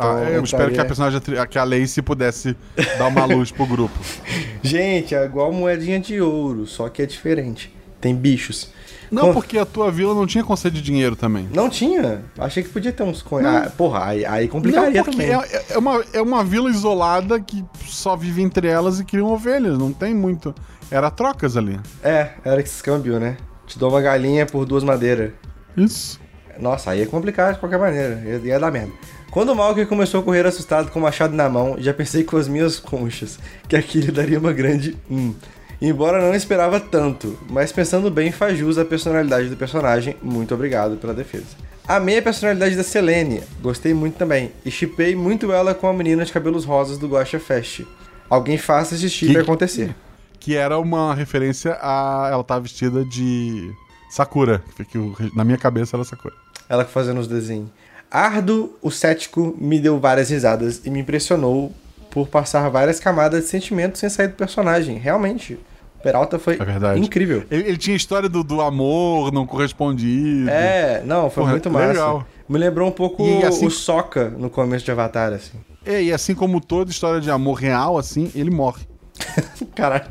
Ah, eu eu espero que a estaria- personagem, que a Lacey pudesse dar uma luz pro grupo. Gente, é igual moedinha de ouro, só que é diferente. Tem bichos. Não, Com- porque a tua vila não tinha conceito de dinheiro também. Não tinha? Achei que podia ter uns coins. Ah, porra, aí, aí complicaria Não, também. é, é uma, é uma vila isolada que só vive entre elas e criam ovelhas. Não tem muito. Era trocas ali. É, era esse câmbio, né? Te dou uma galinha por duas madeiras. Isso. Nossa, aí é complicado de qualquer maneira. Ia, ia dar merda. Quando o Malker começou a correr assustado com o machado na mão, já pensei com as minhas conchas que aquilo daria uma grande hum. Embora não esperava tanto, mas pensando bem, faz jus à personalidade do personagem. Muito obrigado pela defesa. Amei a personalidade da Selene, gostei muito também. E chipei muito ela com a menina de cabelos rosas do Guacha Fest. Alguém faça esse chip Que- acontecer. Que era uma referência a. Ela tá vestida de. Sakura. Que na minha cabeça era Sakura. Ela fazendo os desenhos. Ardo, o cético, me deu várias risadas e me impressionou por passar várias camadas de sentimentos sem sair do personagem. Realmente, o Peralta foi É incrível. Ele, ele tinha história do, do amor não correspondido. É, não, foi Porra, muito massa. legal. Me lembrou um pouco E assim- o Soca no começo de Avatar, assim. É, e assim como toda história de amor real, assim, ele morre. Caralho.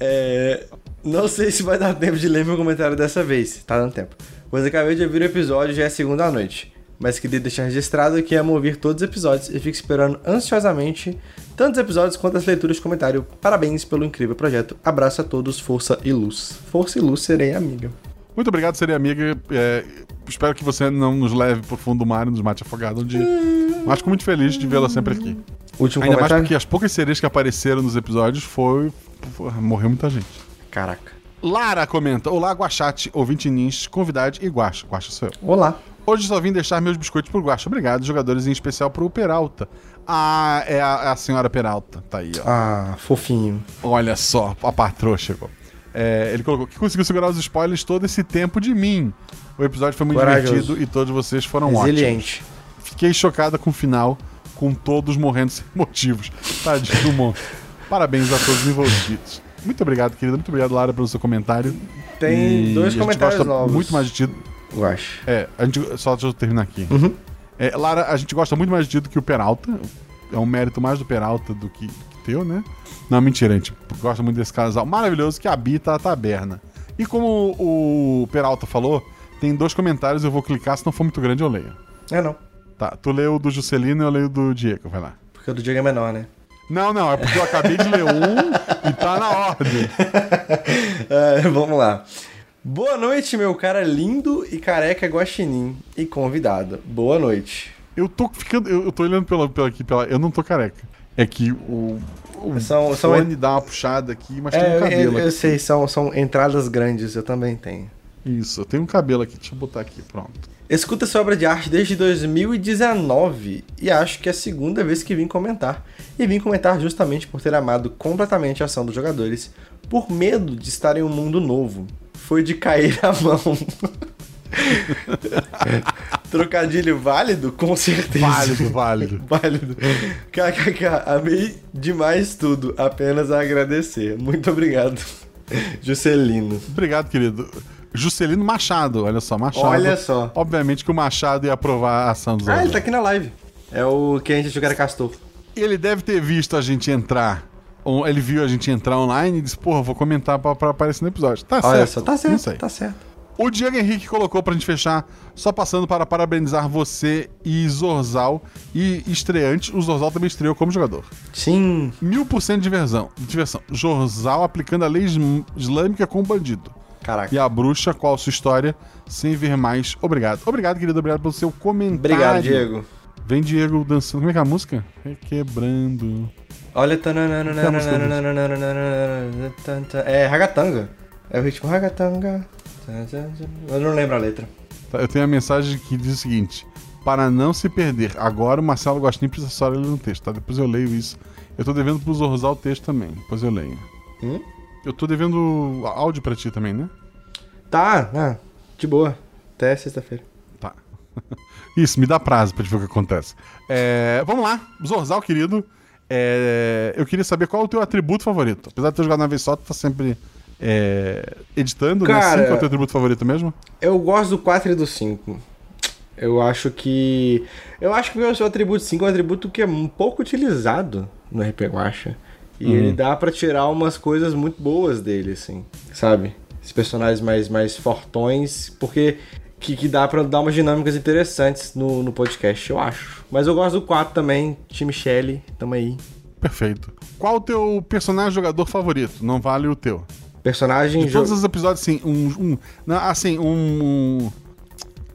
É, não sei se vai dar tempo de ler meu comentário dessa vez. Tá dando tempo. Pois acabei de ouvir o episódio e já é segunda à noite. Mas queria deixar registrado que amo ouvir todos os episódios e fico esperando ansiosamente tantos episódios quanto as leituras de comentário. Parabéns pelo incrível projeto. Abraço a todos, força e luz. Força e luz, serei amiga. Muito obrigado, seria amiga. É, espero que você não nos leve pro fundo do mar e nos mate afogado um dia. Mas fico muito feliz de vê-la sempre aqui. Último Ainda mais comentário? porque as poucas sereias que apareceram nos episódios foi. porra, morreu muita gente. Caraca. Lara comenta: Olá, Guachate, ouvinte nins, convidade e Guacha. Guacha sou eu. Olá. Hoje só vim deixar meus biscoitos pro Guacha. Obrigado, jogadores, em especial pro Peralta. Ah, é a, é a senhora Peralta. Tá aí, ó. Ah, fofinho. Olha só, a patroa chegou. É, ele colocou que conseguiu segurar os spoilers todo esse tempo de mim. O episódio foi muito Corajoso. divertido e todos vocês foram ótimos. Resiliente. Fiquei chocada com o final, com todos morrendo sem motivos. Tadinho do monstro. Parabéns a todos os envolvidos. Muito obrigado, querida. Muito obrigado, Lara, pelo seu comentário. Tem E dois comentários novos. Muito mais de ti. Eu acho. É, a gente, só deixa eu terminar aqui. Uhum. É, Lara, a gente gosta muito mais de ti do que o Peralta. É um mérito mais do Peralta do que, que teu, né? Não, mentira, a gente gosta muito desse casal maravilhoso que habita a taberna. E como o Peralta falou, tem dois comentários, eu vou clicar, se não for muito grande eu leio. É não. Tá, tu leu o do Juscelino e eu leio o do Diego, vai lá. Porque o do Diego é menor, né? Não, não, é porque eu acabei de ler um e tá na ordem. É, vamos lá. Boa noite, meu cara lindo e careca guaxinim e convidado. Boa noite. Eu tô ficando. Eu, eu tô olhando pela, pela, aqui, pela. Eu não tô careca. É que o. O São- são- fone dá uma puxada aqui, mas tem É, um eu, cabelo eu aqui. sei, são, são entradas grandes, eu também tenho. Isso, eu tenho um cabelo aqui, deixa eu botar aqui, pronto. Escuta essa obra de arte desde 2019 e acho que é a segunda vez que vim comentar. E vim comentar justamente por ter amado completamente a ação dos jogadores, por medo de estar em um mundo novo. Foi de cair a mão. Trocadilho válido? Com certeza. Válido, válido. Válido. KKK, amei demais tudo. Apenas a agradecer. Muito obrigado, Juscelino. Obrigado, querido. Juscelino Machado, olha só, Machado. Olha só. Obviamente que o Machado ia aprovar a ação dos Ah, ele tá aqui na live. É o que a gente achou que era Castor. Ele deve ter visto a gente entrar ele viu a gente entrar online e disse, porra, vou comentar pra, pra aparecer no episódio. Tá Olha certo. só, tá Não certo, sei. tá certo. O Diego Henrique colocou pra gente fechar, só passando para parabenizar você e Zorzal. E estreante, o Zorzal também estreou como jogador. Sim. Mil por cento de diversão. diversão. Zorzal aplicando a lei islâmica com o bandido. Caraca. E a bruxa, qual a sua história? Sem ver mais. Obrigado. Obrigado, querido. Obrigado pelo seu comentário. Obrigado, Diego. Vem Diego dançando. Como é que é a música? Requebrando. Olha. É ragatanga. É o ritmo ragatanga. Eu não lembro a letra. Tá, Eu tenho a mensagem que diz o seguinte: Para não se perder, agora o Marcelo Gostinho precisa só ler no texto, tá? Depois eu leio isso. Eu tô devendo pro Zorzal o texto também, depois eu leio. Hum? Eu tô devendo áudio pra ti também, né? Tá, ah, de boa. Até sexta-feira. Tá. Isso, me dá prazo pra te ver o que acontece. É, vamos lá, Zorzal, querido. É, eu queria saber qual é o teu atributo favorito. Apesar de ter jogado na vez só, tu tá sempre é, editando, né? Cara- Sim, qual é o teu atributo favorito mesmo? Eu gosto do 4 e do 5. Eu acho que. Eu acho que o seu atributo 5 é um atributo que é um pouco utilizado no RP Guacha. E ele dá pra tirar umas coisas muito boas dele, assim. Sabe? Esses personagens mais, mais fortões, porque. Que, que dá pra dar umas dinâmicas interessantes no, no podcast, eu acho. Mas eu gosto do 4 também, time Shelly, tamo aí. Perfeito. Qual o teu personagem jogador favorito? Não vale o teu. Personagem. De todos os episódios, assim, um. um não, assim, um. um-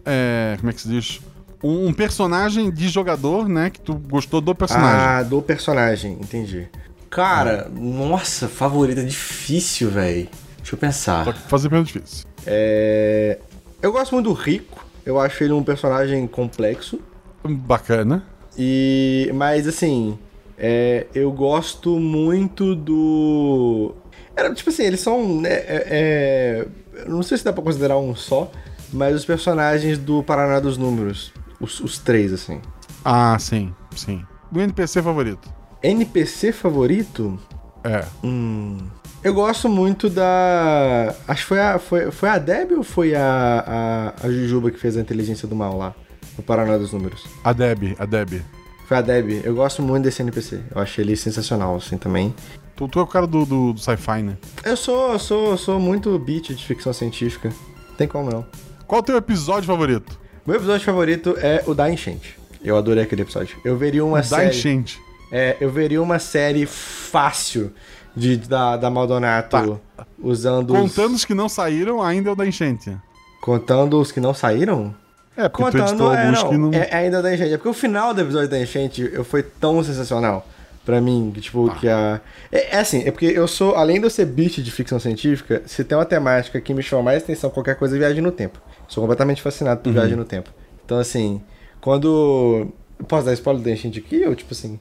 é, como é que se diz? Um, um personagem de jogador, né? Que tu gostou do personagem. Ah, do personagem, entendi. Cara, nossa, favorita difícil, velho. Deixa eu pensar. Só que fazer pergunta difícil. É... Eu gosto muito do Rico. Eu acho ele um personagem complexo. Bacana. E. Mas assim. é, Eu gosto muito do. Era, tipo assim, eles são. né, é, é, Não sei se dá pra considerar um só. Mas os personagens do Paraná dos Números. Os, os três, assim. Ah, sim, sim. O NPC favorito? NPC favorito? É. Hum. Eu gosto muito da. Acho que foi a, foi, foi a Deb ou foi a, a, a Jujuba que fez a inteligência do mal lá? No Paraná dos Números. A Deb, a Deb. Foi a Deb. Eu gosto muito desse NPC. Eu achei ele sensacional, assim, também. Tu, tu é o cara do, do, do sci-fi, né? Eu sou, eu sou, eu sou muito beat de ficção científica. Tem como não. Qual o teu episódio favorito? Meu episódio favorito é o da Enchente. Eu adorei aquele episódio. Eu veria uma da série. enchente. É, eu veria uma série fácil de, da, da Maldonato usando. os- Contando os que não saíram, ainda é o da enchente. Contando os que não saíram? É, porque Contando, é, alguns não, que não. é, é ainda da enchente. É porque o final do episódio da enchente eu, foi tão sensacional pra mim, que, tipo, que a... É, é assim, é porque eu sou, além de eu ser beat de ficção científica, se tem uma temática que me chama mais atenção, qualquer coisa, é viagem no tempo. Sou completamente fascinado por viagem no tempo. Então, assim, quando... Posso dar spoiler da enchente aqui? Ou, tipo assim...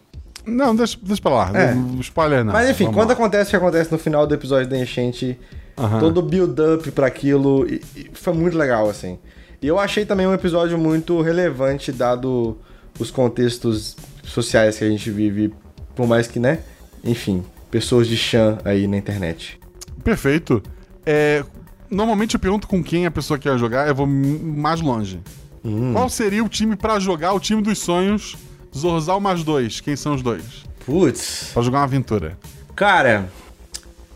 Não, deixa, deixa pra lá. É. Spoiler não. Mas enfim, Vamos quando lá. acontece o que acontece no final do episódio da enchente, todo o build-up pra aquilo, e- e foi muito legal, assim. E eu achei também um episódio muito relevante, dado os contextos sociais que a gente vive, por mais que, né? Enfim, pessoas de chã aí na internet. Perfeito. É, normalmente eu pergunto com quem a pessoa quer jogar, eu vou mais longe. Hum. Qual seria o time pra jogar o time dos sonhos Zorzal mais dois? Quem são os dois? Putz. Pra jogar uma aventura. Cara,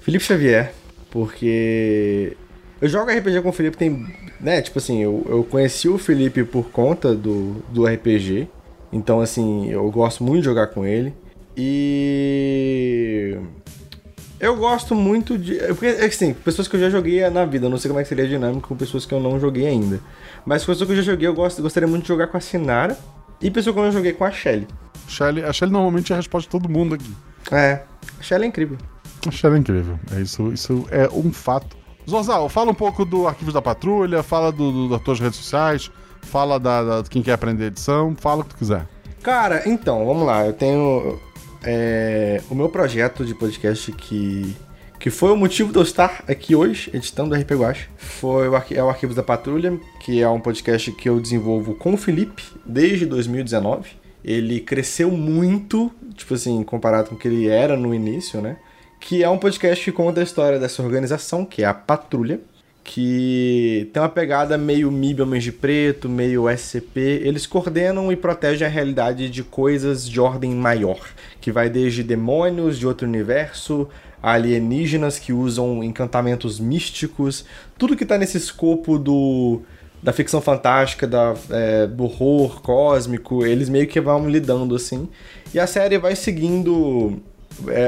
Felipe Xavier, porque eu jogo RPG com o Felipe tem, né, tipo assim, eu, eu conheci o Felipe por conta do, do RPG, então assim, eu gosto muito de jogar com ele e eu gosto muito de, é porque assim, pessoas que eu já joguei na vida, eu não sei como é que seria a dinâmica com pessoas que eu não joguei ainda, mas pessoas que eu já joguei, eu gosto, gostaria muito de jogar com a Sinara e pessoas que eu joguei com a Shelly. Shelly, a Shelly normalmente é a resposta de todo mundo aqui. É, a Shelly é incrível. A Shelly é incrível. É isso, isso é um fato. Zorzal, fala um pouco do Arquivos da Patrulha, fala do, do- das tuas redes sociais, fala da, da- de quem quer aprender edição, fala o que tu quiser. Cara, então, vamos lá. Eu tenho é, o meu projeto de podcast que, que foi o motivo de eu estar aqui hoje, editando o RP Guache. Foi o, é o Arquivos da Patrulha, que é um podcast que eu desenvolvo com o Felipe desde 2019. Ele cresceu muito, tipo assim, comparado com o que ele era no início, né? Que é um podcast que conta a história dessa organização, que é a Patrulha, que tem uma pegada meio MIB Homens de Preto, meio SCP. Eles coordenam e protegem a realidade de coisas de ordem maior, que vai desde demônios de outro universo, alienígenas que usam encantamentos místicos, tudo que tá nesse escopo do da ficção fantástica, da, é, do horror cósmico, eles meio que vão lidando assim. E a série vai seguindo é,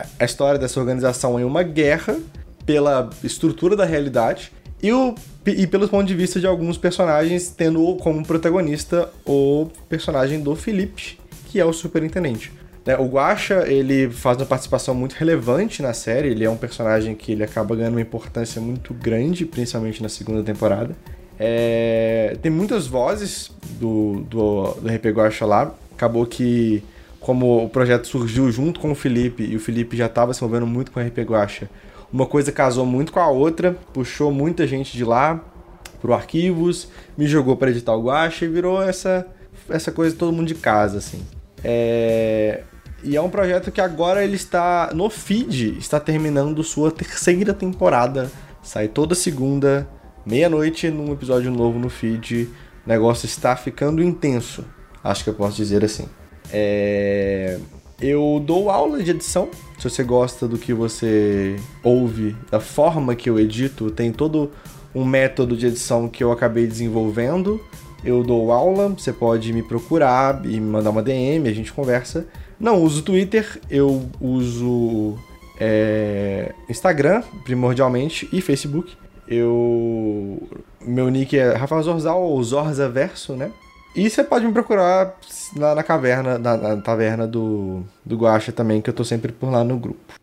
é, a história dessa organização em uma guerra pela estrutura da realidade e, o, e pelos pontos de vista de alguns personagens, tendo como protagonista o personagem do Felipe, que é o superintendente. Né, o Guacha, ele faz uma participação muito relevante na série, ele é um personagem que ele acaba ganhando uma importância muito grande, principalmente na segunda temporada. É, tem muitas vozes do, do, do RP Guacha lá. Acabou que, como o projeto surgiu junto com o Felipe, e o Felipe já estava se movendo muito com o RP Guacha, uma coisa casou muito com a outra, puxou muita gente de lá pro arquivos, me jogou para editar o Guacha e virou essa, essa coisa todo mundo de casa, assim. É... E é um projeto que agora ele está no feed, está terminando sua terceira temporada. Sai toda segunda meia-noite num episódio novo no feed. O negócio está ficando intenso, acho que eu posso dizer assim. É... Eu dou aula de edição. Se você gosta do que você ouve, da forma que eu edito, tem todo um método de edição que eu acabei desenvolvendo. Eu dou aula, você pode me procurar e me mandar uma DM, a gente conversa. Não uso Twitter, eu uso é, Instagram, primordialmente, e Facebook. Eu. Meu nick é Rafael Zorzal ou Zorza Verso, né? E você pode me procurar lá na caverna, na, na taverna do, do Guacha também, que eu tô sempre por lá no grupo.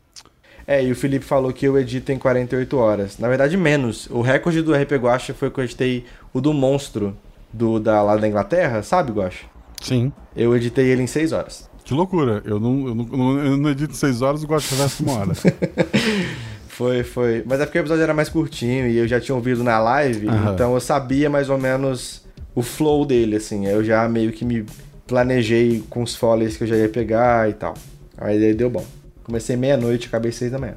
É, e o Felipe falou que eu edito em 48 horas. Na verdade, menos. O recorde do RP Guacha foi que eu editei o do monstro do, da, lá da Inglaterra, sabe, Guacha? Sim. Eu editei ele em 6 horas. Que loucura. Eu não, eu não, eu não edito 6 horas, o Guacha verso uma hora. Foi, foi. Mas é porque o episódio era mais curtinho e eu já tinha ouvido na live, Aham. então eu sabia mais ou menos o flow dele, assim. Eu já meio que me planejei com os followers que eu já ia pegar e tal. Aí deu bom. Comecei meia-noite, acabei seis da manhã.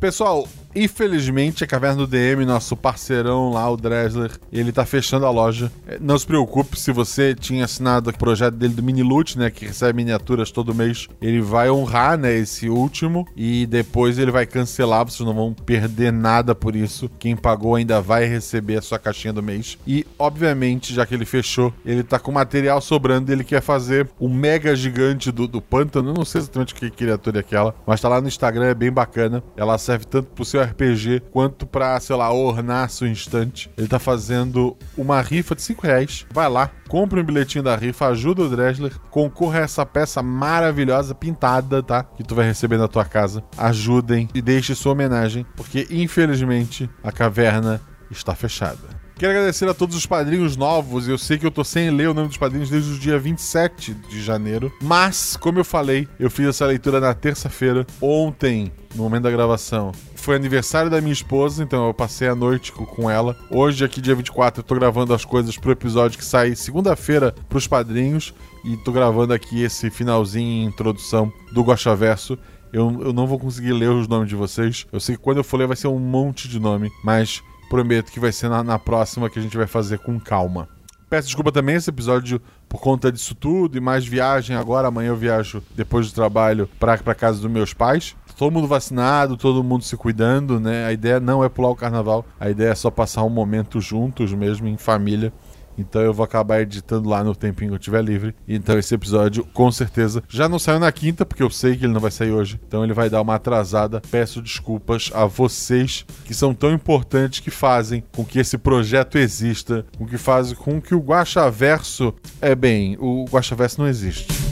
Pessoal, infelizmente a Caverna do DM, nosso parceirão lá, o Dresler, ele tá fechando a loja. É, Não se preocupe se você tinha assinado o projeto dele do Mini Loot, né, que recebe miniaturas todo mês. Ele vai honrar, né, esse último e depois ele vai cancelar, vocês não vão perder nada por isso. Quem pagou ainda vai receber a sua caixinha do mês. E, obviamente, já que ele fechou, ele tá com material sobrando, ele quer fazer o mega gigante do, do pântano. Eu não sei exatamente que criatura é aquela, mas tá lá no Instagram, é bem bacana. Ela serve tanto pro seu RPG quanto pra, sei lá, ornar sua instante. Ele tá fazendo uma rifa de 5 reais. Vai lá, compra um bilhetinho da rifa, ajuda o Dresler, concorra a essa peça maravilhosa, pintada, tá? Que tu vai receber na tua casa. Ajudem e deixe sua homenagem, porque infelizmente a caverna está fechada. Quero agradecer a todos os padrinhos novos. Eu sei que eu tô sem ler o nome dos padrinhos desde o dia 27 de janeiro. Mas, como eu falei, eu fiz essa leitura na terça-feira. Ontem, no momento da gravação, foi aniversário da minha esposa, então eu passei a noite co- com ela. Hoje, aqui, dia 24, eu tô gravando as coisas pro episódio que sai segunda-feira pros padrinhos. E tô gravando aqui esse finalzinho, introdução do Guaxaverso. Eu, eu não vou conseguir ler os nomes de vocês. Eu sei que quando eu for ler vai ser um monte de nome, mas prometo que vai ser na, na próxima que a gente vai fazer com calma. Peço desculpa também esse episódio por conta disso tudo e mais viagem agora. Amanhã eu viajo depois do trabalho pra, pra casa dos meus pais. Todo mundo vacinado, todo mundo se cuidando, né? A ideia não é pular o carnaval, a ideia é só passar um momento juntos mesmo, em família. Então eu vou acabar editando lá no tempinho que eu tiver livre. Então esse episódio, com certeza, já não saiu na quinta, porque eu sei que ele não vai sair hoje. Então ele vai dar uma atrasada. Peço desculpas a vocês que são tão importantes que fazem com que esse projeto exista, com que fazem com que o Guaxaverso. É bem, o Guaxaverso não existe.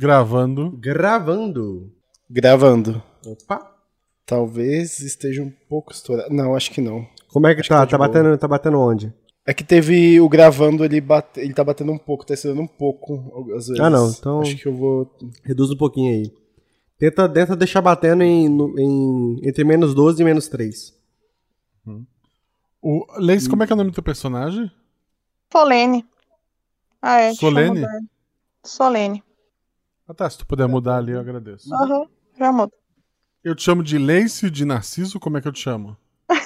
Gravando. Gravando. Gravando. Opa. Talvez esteja um pouco estourado. Não, acho que não. Como é que Acho tá? que tá Tá batendo, tá batendo onde? É que teve o gravando, ele, bate, ele tá batendo um pouco, tá estourando um pouco às vezes. Ah, não, então- Acho que eu vou. Reduz um pouquinho aí. Tenta, tenta deixar batendo em, em- entre menos 12 e menos 3. O Lace, como é que é o nome do teu personagem? Solene. Ah, é. Solene? Solene. Ah tá, se tu puder mudar ali, eu agradeço. Aham, já muda. Eu te chamo de Lace, de Narciso, como é que eu te chamo?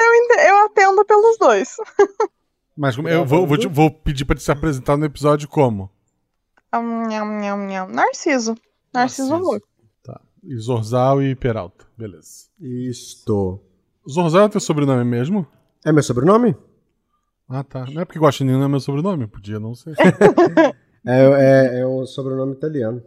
Eu, eu atendo pelos dois. Mas como- eu vou, vou, te- vou pedir pra te se apresentar no episódio como? Nham, nham, nham, nham. Narciso. Narciso. Moore. Tá. E Zorzal e Peralta. Beleza. Isto. Zorzal é teu sobrenome mesmo? É meu sobrenome? Ah, tá. Não é porque Guaxinim não é meu sobrenome. Podia não ser. É, é, é um sobrenome italiano.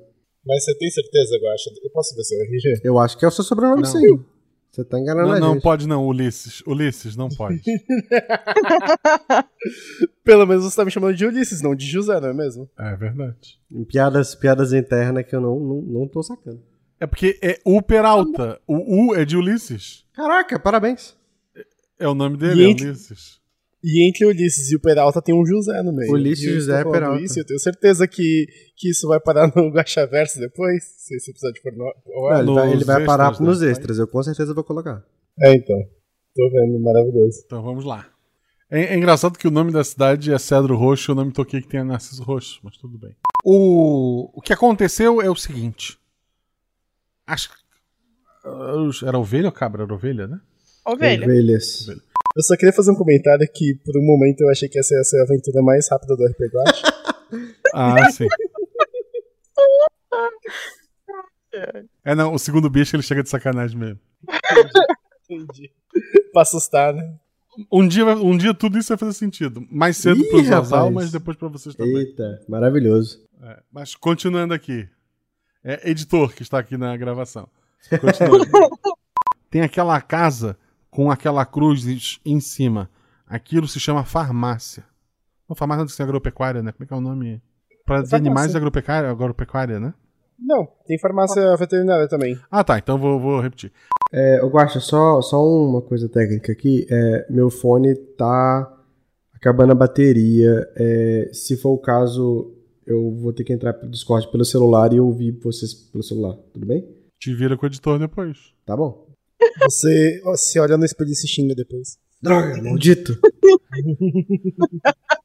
Mas você tem certeza, Guaxa? Eu posso ver seu RG? Eu acho que é o seu sobrenome, Não. sim. Você tá enganando não, a não gente. pode não, Ulisses. Ulisses, não pode. Pelo menos você tá me chamando de Ulisses, não de José, não é mesmo? É verdade. Em Piadas, piadas internas que eu não, não, não tô sacando. É porque é o Peralta. O U é de Ulisses. Caraca, parabéns. É o nome dele, é Gente. Ulisses. E entre o Ulisses e o Peralta tem um José no meio. Ulisses, E eu José, falando Peralta. Isso, eu tenho certeza que, que isso vai parar no Guaxaverso depois, se esse episódio for no... ar. Não, ele, vai, ele vai parar extras, né? nos extras, eu com certeza vou colocar. É, então. Tô vendo, maravilhoso. Então vamos lá. É, é engraçado que o nome da cidade é Cedro Roxo e o nome toquei que tem é Narciso Roxo, mas tudo bem. O, o que aconteceu é o seguinte. Acho que. ah, Era ovelha ou cabra? Era ovelha, né? Ovelha. Ovelhas. Eu só queria fazer um comentário que, por um momento, eu achei que essa ia ser a aventura mais rápida do RP Guaxa. Ah, sim. É, não, o segundo bicho ele chega de sacanagem mesmo. Entendi. pra assustar, né? Um dia, um dia tudo isso vai fazer sentido. Mais cedo Ih, pro Zazal, rapaz. mas depois pra vocês também. Eita, maravilhoso. É, mas continuando aqui. É editor que está aqui na gravação. Continuando. Tem aquela casa com aquela cruz em cima. Aquilo se chama farmácia. Não, farmácia não tem agropecuária, né? Como é que é o nome? Para Farmácia. animais agropecuária, agropecuária, né? Não, tem farmácia veterinária também. Ah, tá. Então vou, vou repetir. É, eu Guaxa, só, só uma coisa técnica aqui. É, meu fone tá acabando a bateria. É, se for o caso, eu vou ter que entrar pro Discord pelo celular e ouvir vocês pelo celular. Tudo bem? Te vira com o editor depois. Tá bom. Você se olha no espelho e se xinga depois. Droga, maldito.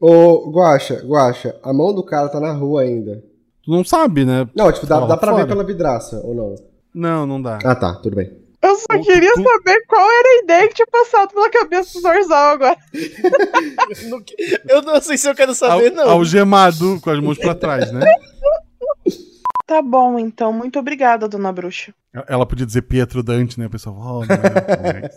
Ô, Guaxa, Guaxa, a mão do cara tá na rua ainda. Tu não sabe, né? Não, tipo, dá, dá pra fora. ver pela vidraça, ou não? Não, não dá. Ah, tá, tudo bem. Eu só queria tu- saber qual era a ideia que tinha passado pela cabeça do Zorzal agora. Eu não, sei se eu quero Al, saber, não. algemado com as mãos pra trás, né? Tá bom, então. Muito obrigada, dona bruxa. Ela podia dizer Pietro Dante, né? O pessoal, oh, não, não é.